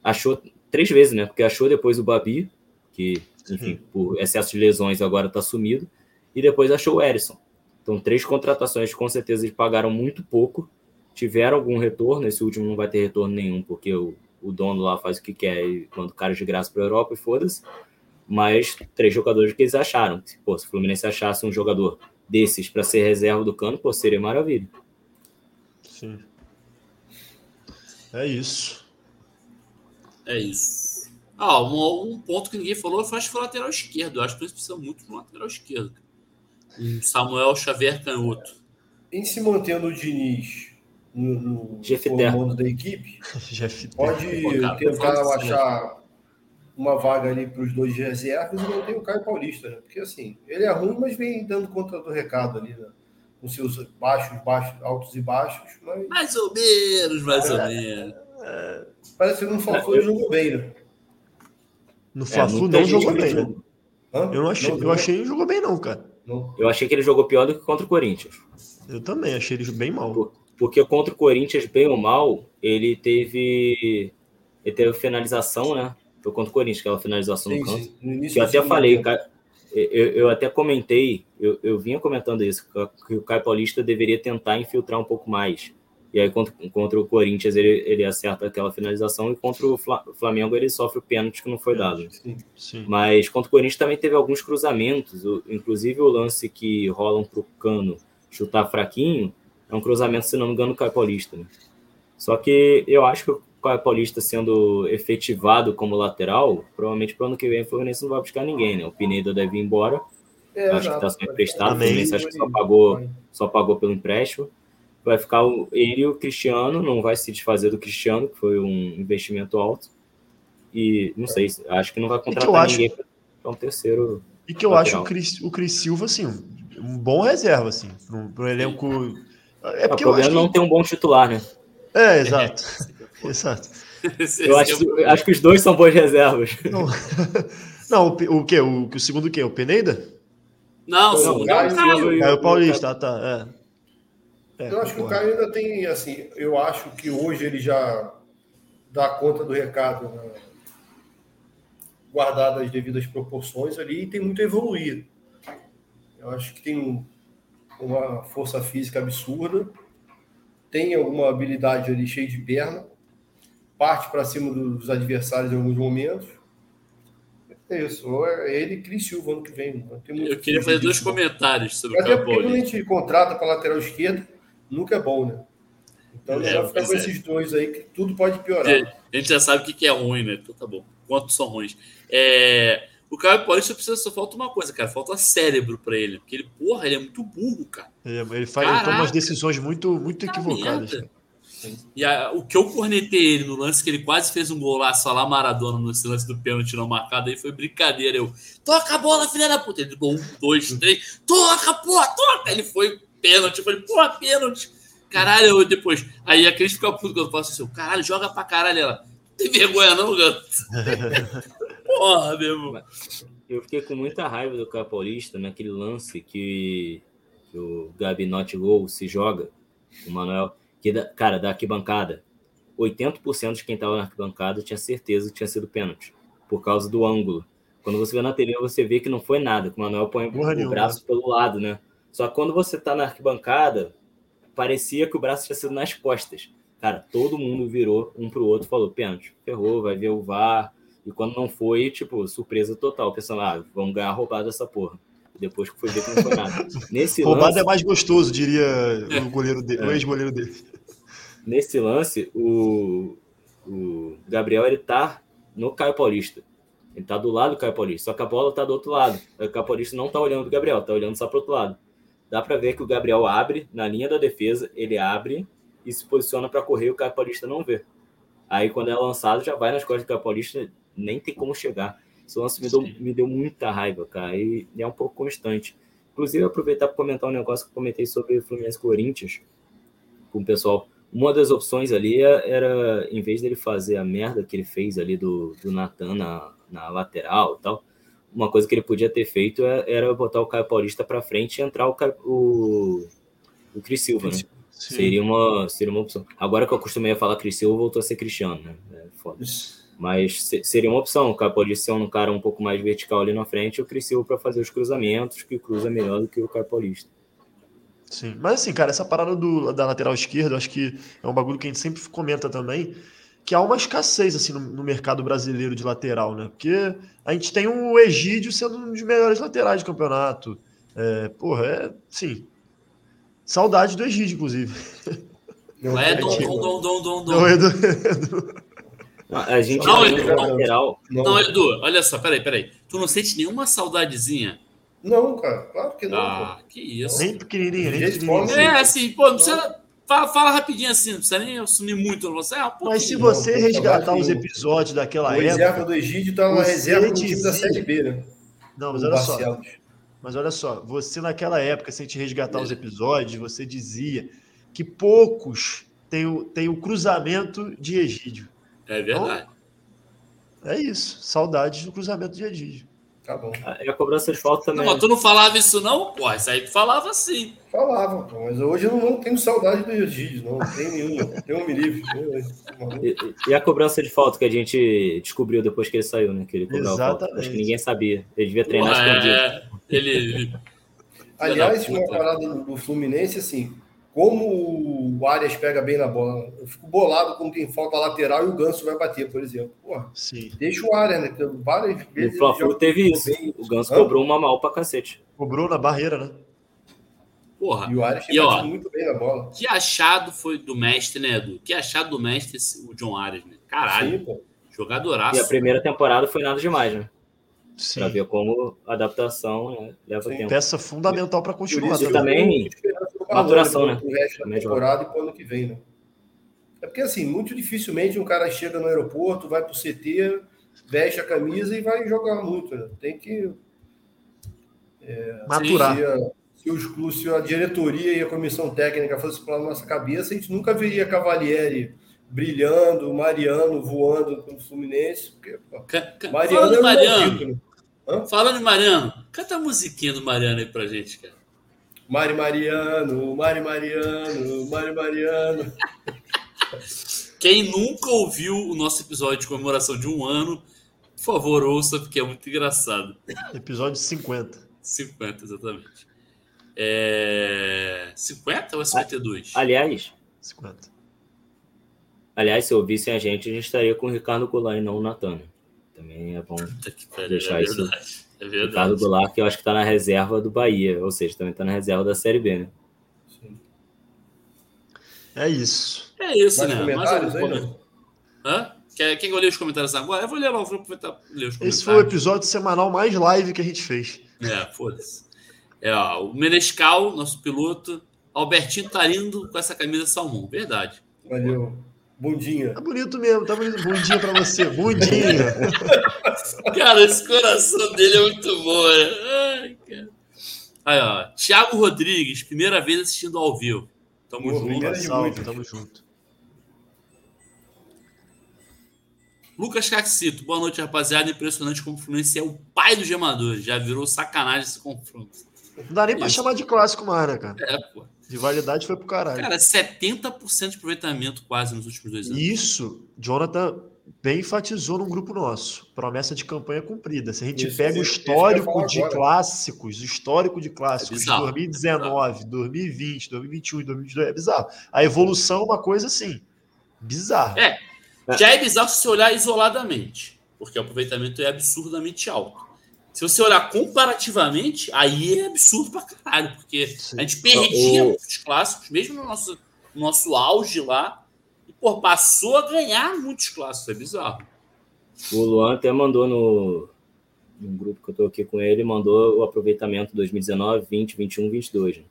achou três vezes, né? Porque achou depois o Babi, que, enfim, por excesso de lesões agora está sumido, e depois achou o Erisson. Então, três contratações, com certeza eles pagaram muito pouco, tiveram algum retorno. Esse último não vai ter retorno nenhum, porque o, o dono lá faz o que quer e manda o cara de graça para a Europa e foda-se mas três jogadores que eles acharam. Pô, se o Fluminense achasse um jogador desses para ser reserva do cano, pô, seria maravilha. Sim. É isso. É isso. Ah, um, um ponto que ninguém falou foi acho que foi o lateral esquerdo. Eu acho que eles precisam muito de um lateral esquerdo. Um Samuel Xavier Canhoto. Em se mantendo o Diniz no, no comando da equipe, pode tentar achar uma vaga ali para os dois reservas e não tem o Caio Paulista, né? Porque assim, ele é ruim, mas vem dando conta do recado ali, né? Com seus baixos, baixos, altos e baixos. Mas... Mais ou menos, mais é, ou menos. É, parece que no Fla-Flu ele jogou bem, né? No é, Fla-Flu não, jogou bem, né? Eu não achei, não, eu achei que ele jogou bem, não, cara. Eu achei que ele jogou pior do que contra o Corinthians. Eu também, achei ele bem mal. Porque contra o Corinthians, bem ou mal, ele teve. Ele teve finalização, né? Foi contra o Corinthians, aquela finalização sim, no campo. Sim. Que eu até falei, eu, eu, até comentei, eu, eu vinha comentando isso, que o Caio Paulista deveria tentar infiltrar um pouco mais. E aí, contra, contra o Corinthians, ele, ele acerta aquela finalização, e contra o Flamengo, ele sofre o pênalti que não foi dado. Sim, sim. Mas contra o Corinthians também teve alguns cruzamentos, inclusive o lance que rolam para o cano chutar fraquinho, é um cruzamento, se não me engano, do Caio Paulista. Né? Só que eu acho que Caio Paulista sendo efetivado como lateral, provavelmente para o ano que vem o Fluminense não vai buscar ninguém, né? O Pineda deve ir embora. É, acho que está sendo emprestado. O Fluminense acho que só pagou, só pagou pelo empréstimo. Vai ficar o, ele e o Cristiano, não vai se desfazer do Cristiano, que foi um investimento alto. E não sei, acho que não vai contratar ninguém acho... para um terceiro. E que eu lateral. acho o Cris, o Cris Silva, assim, um bom reserva, assim, para um elenco. É porque o problema é não tem um bom titular, né? É, exato. Exato. Eu acho, acho que os dois são boas reservas. Não, não o, o quê? O, o segundo o quê? O Peneida? Não, o segundo é o Caio. Caio Paulista, tá, é. É eu acho que o Caio ainda tem, assim, eu acho que hoje ele já dá conta do recado, né? guardado as devidas proporções ali, e tem muito a evoluir. Eu acho que tem uma força física absurda, tem alguma habilidade ali cheia de perna, parte para cima dos adversários em alguns momentos. É isso. É ele e Cris Silva ano que vem. Eu queria fazer dois comentários sobre Até o Até porque quando a gente contrata para lateral esquerdo, nunca é bom, né? Então é, já ficar com é. esses dois aí que tudo pode piorar. A gente já sabe o que é ruim, né? Então tá bom. Quantos são ruins? É... O Caio Paulista precisa só falta uma coisa, cara. Falta cérebro para ele. Porque ele, porra, ele é muito burro, cara. Ele, ele faz, ele toma umas decisões muito, muito equivocadas. Merda. E a, o que eu cornetei ele no lance que ele quase fez um golaço lá Maradona no lance do pênalti não marcado aí foi brincadeira. Eu, toca a bola, filha da puta. Ele um, dois, três, toca, porra, toca. Ele foi pênalti. Eu falei, porra, pênalti. Caralho, eu depois. Aí a Cris fica puto quando eu faço assim, caralho, joga pra caralho. Ela, não tem vergonha não, gato. porra, meu irmão. Eu fiquei com muita raiva do Capolista naquele lance que, que o Gabi Not Gol se joga, o Manuel que, cara, da arquibancada, 80% de quem estava na arquibancada tinha certeza que tinha sido pênalti, por causa do ângulo. Quando você vê na TV, você vê que não foi nada, que o Manuel põe Porra o nenhuma. braço pelo lado, né? Só que quando você tá na arquibancada, parecia que o braço tinha sido nas costas. Cara, todo mundo virou um pro outro falou: pênalti, ferrou, vai ver o VAR. E quando não foi, tipo, surpresa total. Pensando, ah, vamos ganhar roubada essa porra. Depois que foi ver que não foi nada. Nesse Roubada lance... é mais gostoso, diria o goleiro dele, é. o ex-goleiro dele. Nesse lance, o, o Gabriel ele tá no Caio Paulista. Ele tá do lado do Caio Paulista, só que a bola tá do outro lado. O Caio Paulista não tá olhando o Gabriel, tá olhando só pro outro lado. Dá para ver que o Gabriel abre na linha da defesa, ele abre e se posiciona para correr, o Caio Paulista não vê. Aí quando é lançado, já vai nas costas do Caio Paulista, nem tem como chegar. Esse lance me deu, me deu muita raiva, cara, e é um pouco constante. Inclusive, aproveitar para comentar um negócio que eu comentei sobre o Fluminense Corinthians com o pessoal. Uma das opções ali era, em vez dele fazer a merda que ele fez ali do, do Natan na, na lateral e tal, uma coisa que ele podia ter feito é, era botar o Caio Paulista para frente e entrar o, o, o Cris Silva, né? Seria uma, seria uma opção. Agora que eu acostumei a falar Cris Silva, voltou a ser Cristiano, né? É foda. Mas seria uma opção. O Caio Paulista ser um cara um pouco mais vertical ali na frente, o Cris Silva para fazer os cruzamentos, que cruza melhor do que o Caio Paulista. Sim, mas assim, cara, essa parada do, da lateral esquerda, acho que é um bagulho que a gente sempre comenta também, que há uma escassez assim no, no, mercado brasileiro de lateral, né? Porque a gente tem o Egídio sendo um dos melhores laterais do campeonato. É, porra, é sim. Saudade do Egídio, inclusive. Não é dom, dom, dom, dom, dom. Não é do... A gente não, Edu, lateral. Não. não, Edu, olha só, peraí, peraí. Tu não sente nenhuma saudadezinha? Não, cara, claro que não. Ah, que isso. Nem pequenininho, nem pequenininho. É, assim, pô, não precisa Fala, fala, rapidinho assim, não precisa nem assumir muito você. Ah, um Mas se você não, resgatar os episódios daquela o época. O reserva do Egídio está uma reserva do time da Série B, né? Não, mas olha só. Mas olha só, você naquela época, sem te resgatar é. os episódios, você dizia que poucos têm o, têm o cruzamento de Egídio. É verdade. Então, é isso. Saudades do cruzamento de Egídio. Tá bom. Ah, e a cobrança de falta também. Não, mas tu não falava isso, não? Pô, isso aí tu falava sim. Falava, pô, mas hoje eu não, não tenho saudade do Egídio, não. Não tem nenhum. tem um me livre. E, e, a cobrança de falta que a gente descobriu depois que ele saiu, né? Que ele Exatamente. Acho que ninguém sabia. Ele devia treinar Pô, é... Ele, ele. Aliás, uma parada do Fluminense, assim, como o Arias pega bem na bola. Eu fico bolado com quem falta lateral e o Ganso vai bater, por exemplo. Porra, Sim. Deixa o Arias, né? Porque várias vezes. O Fla-Flu teve isso. Bem. O Ganso Hã? cobrou uma mal pra cacete. Cobrou na barreira, né? Porra. E o Arias e, ó, muito bem na bola. Que achado foi do mestre, né, Edu? Que achado do mestre o John Arias, né? Caralho. Sim, jogadoraço. E a primeira temporada foi nada demais, né? Para ver como a adaptação né, leva Sim. tempo. Peça fundamental para continuar. Isso também, maturação, né? O resto da temporada e para o ano que vem, né? É porque, assim, muito dificilmente um cara chega no aeroporto, vai para o CT, veste a camisa e vai jogar muito. Né? Tem que. É, Maturar. Se a, se, os, se a diretoria e a comissão técnica fossem para nossa cabeça, a gente nunca veria Cavalieri brilhando, Mariano voando com o Fluminense. Porque, pô, Mariano Falando é Mariano, Falando em Mariano, canta a musiquinha do Mariano aí pra gente, cara. Mari Mariano, Mari Mariano, Mari Mariano. Quem nunca ouviu o nosso episódio de comemoração de um ano, por favor, ouça, porque é muito engraçado. Episódio 50. 50, exatamente. É... 50 ou é 52? Aliás, 50. Aliás, se ouvissem a gente, a gente estaria com o Ricardo Goulart e não o Natan. Também é bom deixar é isso. É verdade. Ricardo Goulart, que eu acho que está na reserva do Bahia, ou seja, também está na reserva da Série B, né? Sim. É isso. É isso, Mais né? Mais algum comentário? Hã? Quer, quer que eu leia os comentários agora? Eu vou ler logo, vou aproveitar ler os comentários. Esse foi o episódio semanal mais live que a gente fez. É, foda-se. É, ó, o Menescal, nosso piloto, Albertinho tá lindo com essa camisa salmão. Verdade. Valeu. Bundinha. Tá bonito mesmo, tá bonito. Bundinha pra você, bundinha. cara, esse coração dele é muito bom, né? Ai, cara. Aí, ó. Thiago Rodrigues, primeira vez assistindo ao vivo. Tamo Pô, junto. Salve, tamo junto. Lucas Caxito, boa noite, rapaziada. Impressionante como o Fluminense é o pai dos gemadores. Já virou sacanagem esse confronto. Não dá nem pra chamar de clássico mais, né, cara? É, pô. Rivalidade foi pro caralho. Cara, 70% de aproveitamento quase nos últimos dois anos. Isso, Jonathan bem enfatizou num grupo nosso. Promessa de campanha cumprida. Se a gente isso, pega o histórico de agora. clássicos, o histórico de clássicos é de 2019, é 2020, 2021 e 2022, é bizarro. A evolução é uma coisa assim, bizarra. É, já é bizarro se você olhar isoladamente, porque o aproveitamento é absurdamente alto. Se você olhar comparativamente, aí é absurdo pra caralho, porque Sim. a gente perdia o... muitos clássicos, mesmo no nosso, no nosso auge lá, e pô, passou a ganhar muitos clássicos, é bizarro. O Luan até mandou no, no grupo que eu tô aqui com ele, mandou o aproveitamento 2019, 20, 21, 22. Né?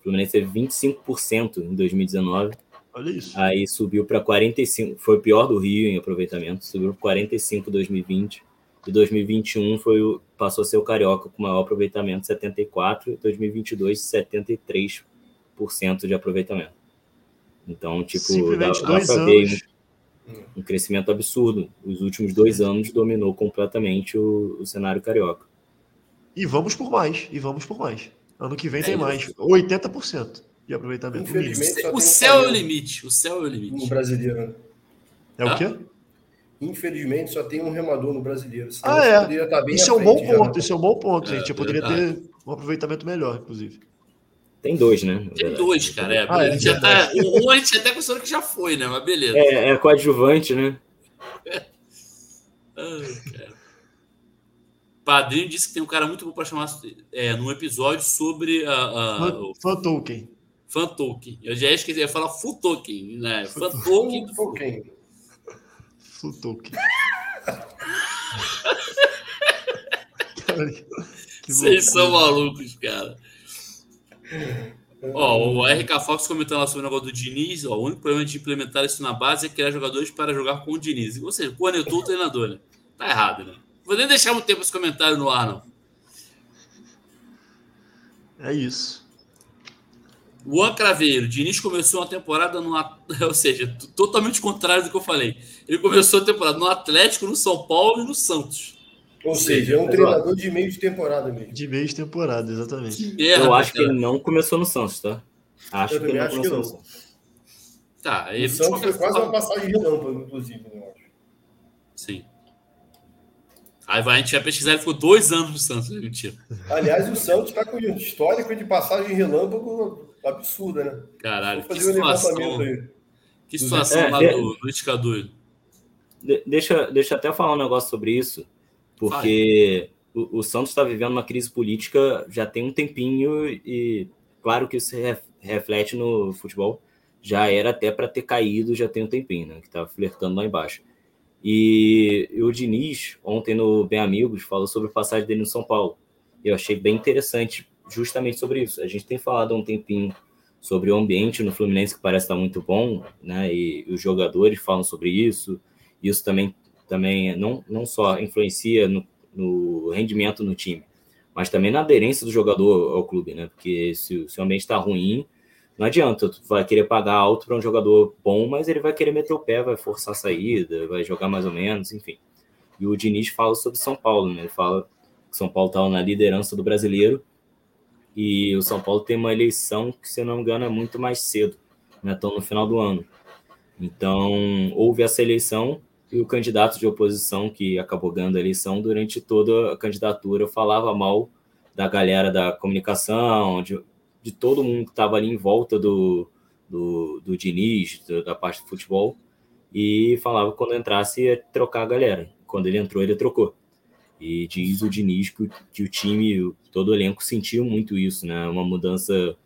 O Fluminense teve 25% em 2019. Olha isso. Aí subiu para 45, foi o pior do Rio em aproveitamento, subiu para 45 em 2020. E 2021 foi o, passou a ser o Carioca com maior aproveitamento, 74, e 2022 73% de aproveitamento. Então, tipo, dá, dá dois pra ver anos. um, um crescimento absurdo. Os últimos dois anos dominou completamente o, o cenário carioca. E vamos por mais. E vamos por mais. Ano que vem É tem isso. mais. 80% de aproveitamento. O céu é o limite. O céu é o No limite. brasileiro, né? É o Ah. quê? Infelizmente, só tem um remador no brasileiro. Ah, é. poderia estar bem Isso é um bom frente já. ponto. Isso é um bom ponto. É, gente. Eu poderia ter um aproveitamento melhor, inclusive. Tem dois, né? Tem dois, cara. É, Ah, a é gente já tá, um a gente até considerou que já foi, né? Mas beleza. É, é coadjuvante, né? Ai, cara. Padrinho disse que tem um cara muito bom para chamar é, num episódio sobre a, a, Fan, o fan token. Fan Token. Eu já esqueci, eu ia falar Full Token, né? Fan Token. Um pouquinho. Fan token. Cara, que Vocês são malucos, cara. Ó, o RK Fox comentando lá sobre o negócio do Diniz. Ó, o único problema de implementar isso na base é criar jogadores para jogar com o Diniz. Ou seja, cornetou o treinador, né? Tá errado, né? Vou nem deixar muito tempo esse comentário no ar, não. É isso. Juan Craveiro, Diniz começou uma temporada no. Ou seja, totalmente contrário do que eu falei. Ele começou a temporada no Atlético, no São Paulo e no Santos. Ou seja, é um treinador de meio de temporada mesmo. De meio de temporada, exatamente. Merda, Eu acho que ele não começou no Santos, tá? Acho Eu que ele também não acho que começou no não. Santos. Tá, O ele Santos foi quase uma passagem de relâmpago, inclusive, né, eu acho. Sim. Aí vai, a gente vai pesquisar, ele ficou dois anos no Santos. Mentira. Aliás, o Santos está com um histórico de passagem relâmpago absurda, né? Caralho, Vou que fazer um situação. aí. Que situação É, lá é. do, do. De- deixa, deixa eu até falar um negócio sobre isso, porque o, o Santos está vivendo uma crise política já tem um tempinho e claro que isso se ref- reflete no futebol. Já era até para ter caído já tem um tempinho, né? Que estava flertando lá embaixo. E, e o Diniz, ontem no Bem Amigos, falou sobre a passagem dele no São Paulo. Eu achei bem interessante justamente sobre isso. A gente tem falado há um tempinho sobre o ambiente no Fluminense que parece estar muito bom, né? E os jogadores falam sobre isso. Isso também, também não, não só influencia no, no rendimento no time, mas também na aderência do jogador ao clube, né? Porque se, se o ambiente está ruim, não adianta, tu vai querer pagar alto para um jogador bom, mas ele vai querer meter o pé, vai forçar a saída, vai jogar mais ou menos, enfim. E o Diniz fala sobre São Paulo, né? Ele fala que São Paulo está na liderança do brasileiro e o São Paulo tem uma eleição que, se não me engano, é muito mais cedo, né? Estão no final do ano. Então, houve essa eleição e o candidato de oposição que acabou ganhando a eleição durante toda a candidatura falava mal da galera da comunicação, de, de todo mundo que estava ali em volta do, do, do Diniz, da parte do futebol, e falava que quando entrasse ia trocar a galera. Quando ele entrou, ele trocou. E diz o Diniz que o, que o time, todo o elenco sentiu muito isso, né? Uma mudança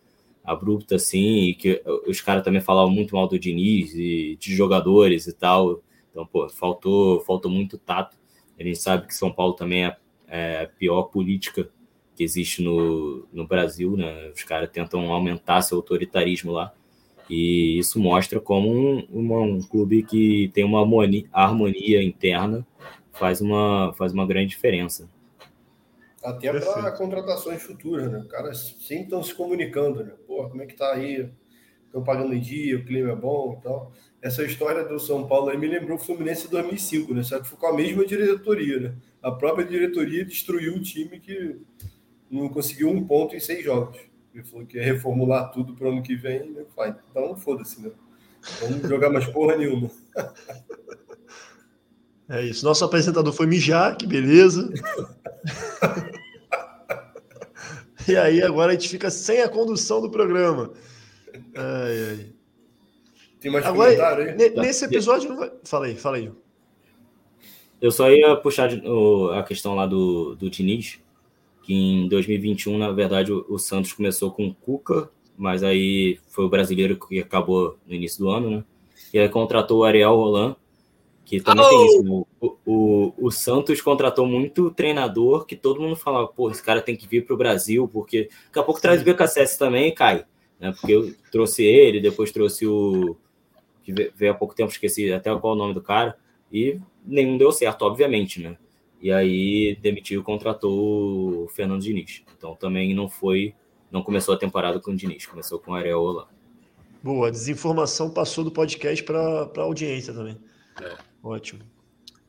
abrupta assim, e que os caras também falavam muito mal do Diniz e de jogadores e tal. Então, pô, faltou, faltou muito tato. A gente sabe que São Paulo também é, é a pior política que existe no, no Brasil, né? Os caras tentam aumentar seu autoritarismo lá. E isso mostra como um, uma- um clube que tem uma harmonia interna faz uma, faz uma grande diferença. Até para contratações futuras, né? Os caras sempre estão se comunicando, né? Pô, como é que tá aí? Estão pagando em dia, o clima é bom e tal. Essa história do São Paulo aí me lembrou o Fluminense em 2005, né? Só que foi com a mesma diretoria, né? A própria diretoria destruiu o time que não conseguiu um ponto em seis jogos. Ele falou que ia reformular tudo para o ano que vem, né? Vai. Então, foda-se, né? Vamos jogar mais porra nenhuma. É isso. Nosso apresentador foi mijar, que beleza. e aí agora a gente fica sem a condução do programa. Ai, ai. Tem mais Agora, comentário aí? ne- nesse episódio. não vai- Fala aí, fala aí. Eu só ia puxar a questão lá do, do Diniz, que em 2021, na verdade, o, o Santos começou com o Cuca, mas aí foi o brasileiro que acabou no início do ano, né? E aí contratou o Ariel Roland, Que também tem isso. né? O, o, o Santos contratou muito treinador que todo mundo falava, pô, esse cara tem que vir para o Brasil, porque daqui a pouco traz o BKSS também e cai. Né? Porque eu trouxe ele, depois trouxe o. que veio há pouco tempo, esqueci até qual é o nome do cara, e nenhum deu certo, obviamente, né? E aí demitiu, contratou o Fernando Diniz. Então também não foi, não começou a temporada com o Diniz, começou com o Areola. Boa, a desinformação passou do podcast para a audiência também. É. Ótimo.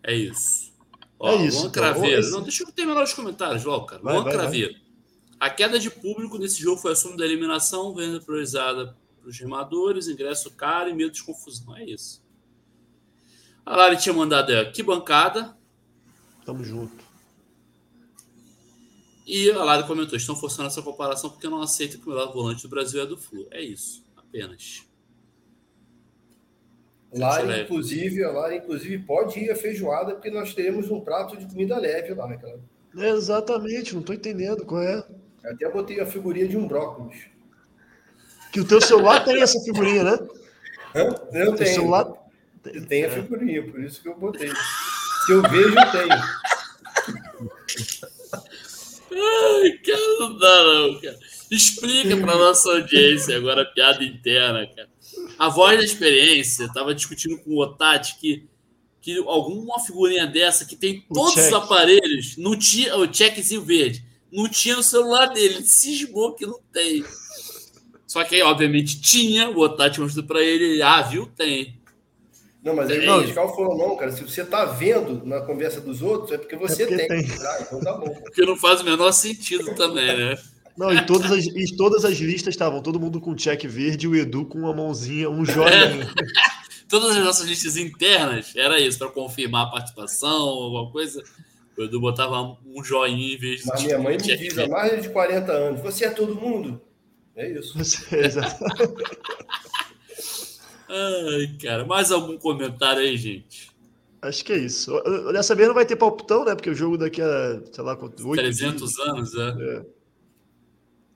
É isso. Ó, é isso. Luan então. Craveiro. Esse... Não, deixa eu terminar os comentários logo, cara. Vai, Luan vai, Craveiro. Vai. A queda de público nesse jogo foi assunto da eliminação, venda priorizada para os remadores, ingresso caro e medo de confusão. É isso. A Lari tinha mandado aqui bancada. Tamo junto. E a Lari comentou: estão forçando essa comparação porque não aceita que o melhor volante do Brasil é do Flu. É isso, apenas. Lá, inclusive, lá, inclusive, pode ir a feijoada, porque nós teremos um prato de comida leve lá, naquela. Exatamente, não estou entendendo qual é. Até botei a figurinha de um brócolis. Que o teu celular tem essa figurinha, né? Hã? Eu tenho. Celular... Eu tenho a figurinha, por isso que eu botei. Se eu vejo, eu tenho. Ai, cara, não dá não, cara. Explica para nossa audiência agora a piada interna, cara. A voz da experiência estava discutindo com o Otati que, que alguma figurinha dessa que tem todos os aparelhos, não tinha o checkzinho verde, não tinha no celular dele. Ele cismou que não tem. Só que aí, obviamente, tinha, o Otati mostrou para ele, ah, viu? Tem. Não, mas aí o fiscal falou, não, cara, se você tá vendo na conversa dos outros, é porque você é porque tem. tem. Ah, então tá bom. Porque não faz o menor sentido também, né? Não, e todas as, e todas as listas estavam todo mundo com check verde e o Edu com uma mãozinha, um joinha. É. todas as nossas listas internas era isso, para confirmar a participação, alguma coisa. O Edu botava um joinha em vez de. Mas minha mãe me diz há mais de 40 anos: você é todo mundo. É isso. Você, é, Ai, cara, mais algum comentário aí, gente? Acho que é isso. Dessa vez não vai ter palpitão, né? Porque o jogo daqui a, sei lá, 8 300 dias. anos, é. é.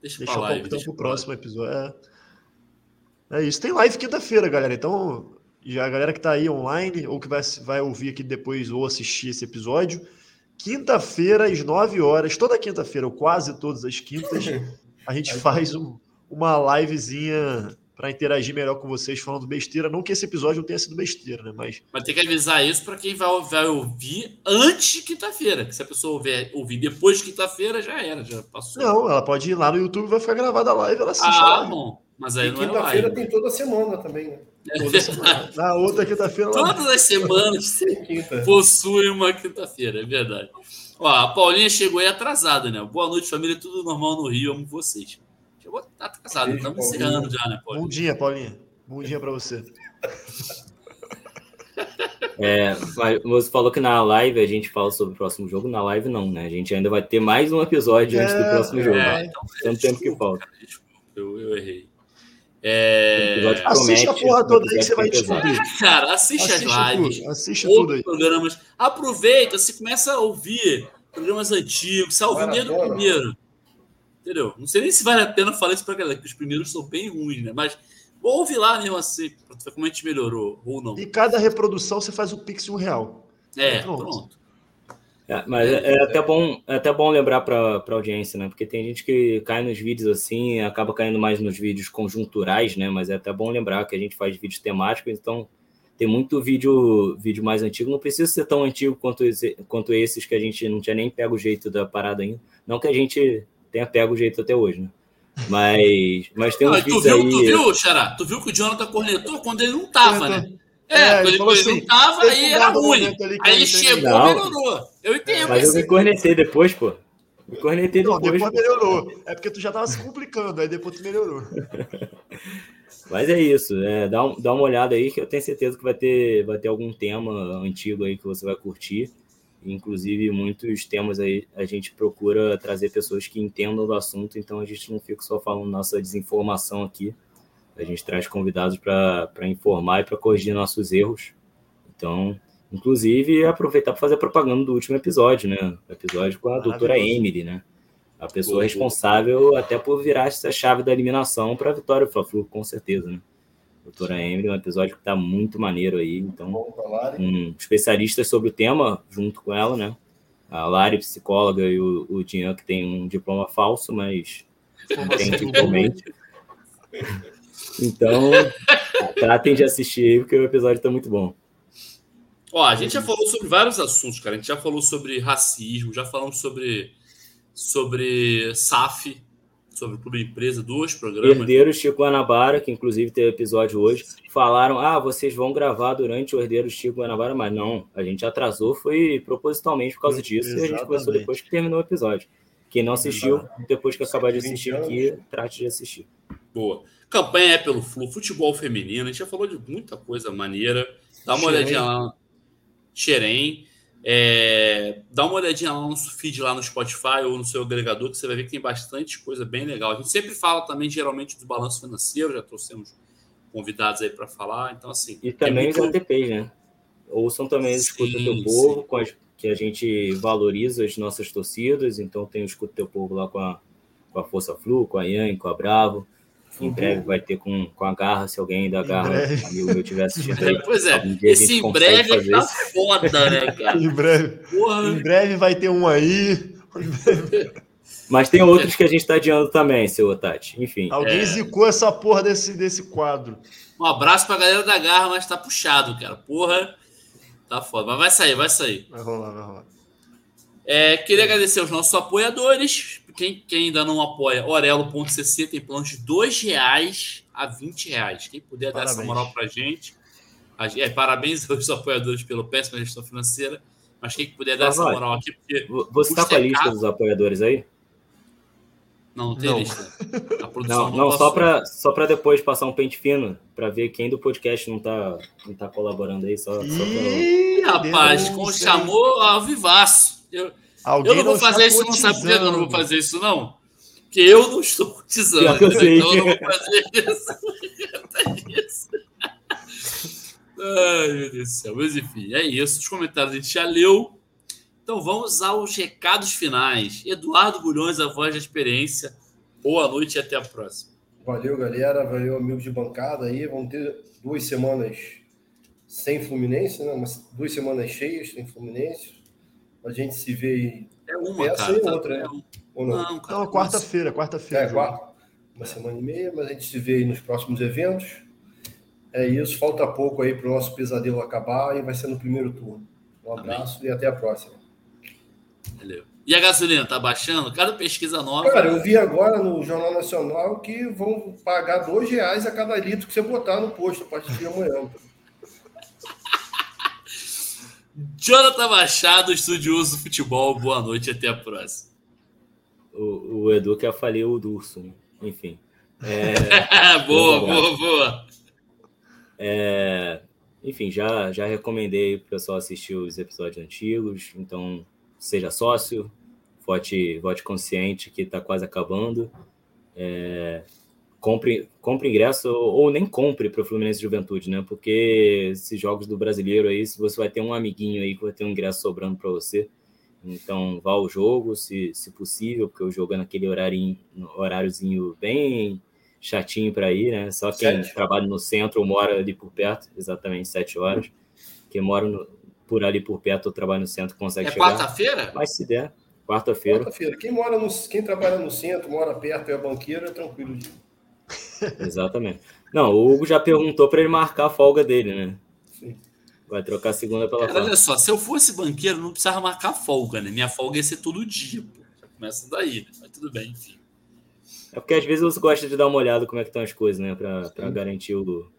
Deixa, deixa pra live, deixa pro próximo episódio. É. é isso. Tem live quinta-feira, galera. Então, já a galera que tá aí online ou que vai, vai ouvir aqui depois ou assistir esse episódio, quinta-feira às 9 horas, toda quinta-feira, ou quase todas as quintas, a gente faz um, uma livezinha para interagir melhor com vocês falando besteira. Não que esse episódio não tenha sido besteira, né? Mas. Mas tem que avisar isso para quem vai, vai ouvir antes de quinta-feira. Que se a pessoa ouvir, ouvir depois de quinta-feira, já era, já passou. Não, ela pode ir lá no YouTube, vai ficar gravada a live, ela assiste. Ah, bom. Mas aí e não é quinta-feira tem toda semana também, né? Toda semana. Na outra quinta-feira. Todas as semanas possui uma quinta-feira, é verdade. Ó, a Paulinha chegou aí atrasada, né? Boa noite, família. Tudo normal no Rio. Amo vocês. Chegou tá atrasado, estamos encerrando já, né, Paulinha? Bom dia, Paulinha. Bom dia para você. É, você falou que na live a gente fala sobre o próximo jogo. Na live, não, né? A gente ainda vai ter mais um episódio é, antes do é, próximo jogo. É, então, Tanto tempo que falta. eu, eu errei. É... Assiste a porra toda aí que você vai descobrir. Cara, assiste, assiste as lives. Tudo, assiste tudo aí. programas. Aproveita, se começa a ouvir programas antigos, salve o do primeiro. Entendeu? Não sei nem se vale a pena falar isso pra galera, que os primeiros são bem ruins, né? Mas ouve lá mesmo assim, pra ver como a gente melhorou, ou não. E cada reprodução você faz o Pix um real. É, pronto. pronto. É, mas é, é, até bom, é até bom lembrar para a audiência, né? Porque tem gente que cai nos vídeos assim, acaba caindo mais nos vídeos conjunturais, né? Mas é até bom lembrar que a gente faz vídeos temáticos, então tem muito vídeo vídeo mais antigo. Não precisa ser tão antigo quanto, esse, quanto esses que a gente não tinha nem pego o jeito da parada ainda. Não que a gente tenha pego o jeito até hoje, né? Mas, mas tem não, tu viu, aí... Tu viu, Xará? Tu viu que o Jonathan cornetou quando ele não tava, né? É, é quando ele, ele assim, não tava, aí era ruim. Aí ele chegou e melhorou. Eu entendo. Mas eu me cornetei depois, pô. Me cornetei depois. Não, depois melhorou. É porque tu já tava se complicando, aí depois tu melhorou. Mas é isso, é, dá, um, dá uma olhada aí que eu tenho certeza que vai ter, vai ter algum tema antigo aí que você vai curtir. Inclusive, muitos temas aí a gente procura trazer pessoas que entendam do assunto, então a gente não fica só falando nossa desinformação aqui. A gente traz convidados para informar e para corrigir nossos erros. Então, inclusive, aproveitar para fazer propaganda do último episódio, né? O episódio com a doutora Emily, né? A pessoa responsável até por virar essa chave da eliminação para a vitória do Fla-Flu, com certeza, né? Doutora Emily, um episódio que está muito maneiro aí. Então, um especialista sobre o tema, junto com ela, né? A Lari, psicóloga, e o, o Jean, que tem um diploma falso, mas entende igualmente. Então, tratem de assistir aí, porque o episódio está muito bom. Ó, a gente já falou sobre vários assuntos, cara. A gente já falou sobre racismo, já falamos sobre, sobre SAF, sobre o Clube Empresa, dois programas. Herdeiros Chico Guanabara, que inclusive teve episódio hoje, falaram: ah, vocês vão gravar durante o Herdeiros Chico Guanabara, mas não, a gente atrasou, foi propositalmente por causa disso, Exatamente. e a gente começou depois que terminou o episódio. Quem não assistiu, depois que acabar de assistir aqui, trate de assistir. Boa. Campanha é pelo Flu, futebol feminino, a gente já falou de muita coisa maneira. Dá uma olhadinha lá Xerém. É, dá uma olhadinha lá no nosso feed lá no Spotify ou no seu agregador, que você vai ver que tem bastante coisa bem legal. A gente sempre fala também, geralmente, do balanço financeiro, já trouxemos convidados aí para falar. Então, assim. E também muito... os ATPs, né? Ouçam também o Escuta Teu Povo, com as, que a gente valoriza as nossas torcidas. Então, tem o Escuta Teu Povo lá com a, com a Força Flu, com a Ian, com a Bravo. Em breve vai ter com, com a garra, se alguém da garra, amigo meu, tiver assistindo aí. Pois é, esse em breve tá isso. foda, né, cara? em, breve, Porra. em breve vai ter um aí. Mas tem outros que a gente está adiando também, seu Tati. Enfim. Alguém é... zicou essa porra desse, desse quadro. Um abraço pra galera da garra, mas tá puxado, cara. Porra, tá foda. Mas vai sair, vai sair. Vai rolar, vai rolar. É, queria agradecer aos nossos apoiadores. Quem, quem ainda não apoia, orelo.cc tem planos de R$ reais a 20 reais. Quem puder parabéns. dar essa moral pra gente. É, parabéns aos apoiadores pela péssima gestão financeira. Mas quem puder dar essa moral aqui, porque. Você está com a lista dos apoiadores aí? Não, não tem não. lista. A produção não, não, não só para só para depois passar um pente fino, para ver quem do podcast não tá, não tá colaborando aí. Só, Ih, só pra... Rapaz, com chamou ao vivaço. Eu, eu não vou fazer isso, não sabe por que eu não vou fazer isso, não? Porque eu não estou cotizando. Eu sei. Então eu não vou fazer isso. Ai, meu Deus do céu. Mas enfim, é isso. Os comentários a gente já leu. Então vamos aos recados finais. Eduardo Bulhões, a voz da experiência. Boa noite e até a próxima. Valeu, galera. Valeu, amigos de bancada aí. Vamos ter duas semanas sem Fluminense, né? Umas duas semanas cheias sem Fluminense. A gente se vê É uma, essa cara, e tá outra, né? Ou não? Não, não quarta-feira, quarta-feira. É, quarta. Uma semana e meia, mas a gente se vê aí nos próximos eventos. É isso, falta pouco aí para o nosso pesadelo acabar e vai ser no primeiro turno. Um abraço Amém. e até a próxima. Valeu. E a gasolina tá baixando? Cada pesquisa nova. Cara, eu vi agora no Jornal Nacional que vão pagar dois reais a cada litro que você botar no posto a partir de amanhã. Jonathan Machado, estudioso do futebol. Boa noite até a próxima. O, o Edu quer falir o Durso, né? enfim. É... boa, boa, boa. É... Enfim, já, já recomendei para o pessoal assistir os episódios antigos, então seja sócio, vote, vote consciente que está quase acabando. É compre, compre ingresso ou nem compre para o Fluminense Juventude, né? Porque esses jogos do brasileiro aí, se você vai ter um amiguinho aí que vai ter um ingresso sobrando para você. Então vá ao jogo, se, se possível, porque o jogo é naquele horário, horáriozinho bem chatinho para ir, né? Só quem sete. trabalha no centro ou mora ali por perto, exatamente sete horas. Quem mora no, por ali por perto ou trabalha no centro consegue é chegar. É quarta-feira? Mas se der, quarta-feira. Quarta-feira. Quem mora no, quem trabalha no centro, mora perto é banqueiro, é tranquilo de Exatamente. Não, o Hugo já perguntou para ele marcar a folga dele, né? Sim. Vai trocar a segunda pela Cara, Olha só, se eu fosse banqueiro, não precisava marcar folga, né? Minha folga ia ser todo dia, pô. Já começa daí, né? Mas tudo bem, enfim. É porque às vezes você gosta de dar uma olhada como é que estão as coisas, né? Para garantir o,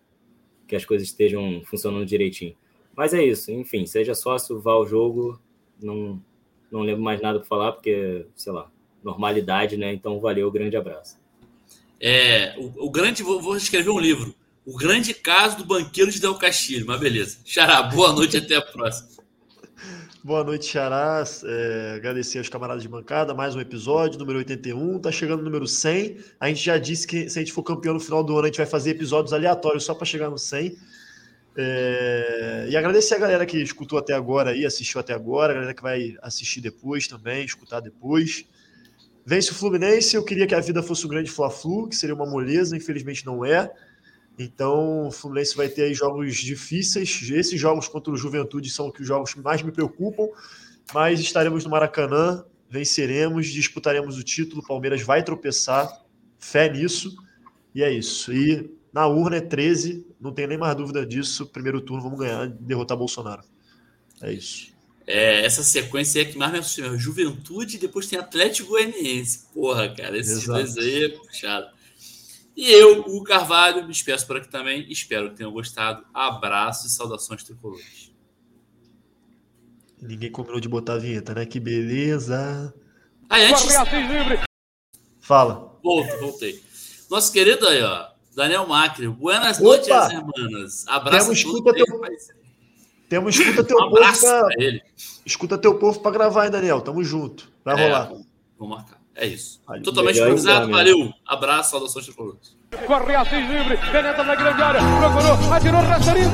que as coisas estejam funcionando direitinho. Mas é isso, enfim, seja sócio, vá ao jogo. Não, não lembro mais nada para falar, porque, sei lá, normalidade, né? Então, valeu, grande abraço. É, o, o grande. Vou, vou, escrever um livro. O grande caso do banqueiro de Del Castilho. Mas beleza. Xará, boa noite até a próxima. Boa noite, Xará. É, agradecer aos camaradas de bancada. Mais um episódio, número 81. Tá chegando o número 100. A gente já disse que se a gente for campeão no final do ano, a gente vai fazer episódios aleatórios só para chegar no 100. É, e agradecer a galera que escutou até agora e assistiu até agora, a galera que vai assistir depois também, escutar depois. Vence o Fluminense, eu queria que a vida fosse um grande Fla-Flu, que seria uma moleza, infelizmente não é. Então, o Fluminense vai ter jogos difíceis. Esses jogos contra o Juventude são os jogos que mais me preocupam, mas estaremos no Maracanã, venceremos, disputaremos o título. O Palmeiras vai tropeçar, fé nisso, e é isso. E na urna é 13, não tem nem mais dúvida disso. Primeiro turno vamos ganhar, derrotar Bolsonaro. É isso. É, essa sequência é que mais me assusta. Juventude depois tem Atlético Goianiense. Porra, cara, esses Exato. dois aí é puxado. E eu, o Carvalho, me despeço por aqui também. Espero que tenham gostado. Abraços e saudações tricolores. Ninguém combinou de botar a vinheta, né? Que beleza. Ah, antes... Fala. Volto, voltei. Nosso querido aí, ó. Daniel Macri. Buenas Opa! noites, hermanas. Abraço Temos escuta teu... Temos escuta teu um povo pra... ele. Escuta teu povo para gravar, hein, Daniel. Tamo junto. Vai é, rolar. Vamos marcar. É isso. Valeu. Totalmente improvisado. Valeu. Abraço, saudações tricolores. Corre Assis livre, penetra na grande área, procurou, atirou, Rasterinho,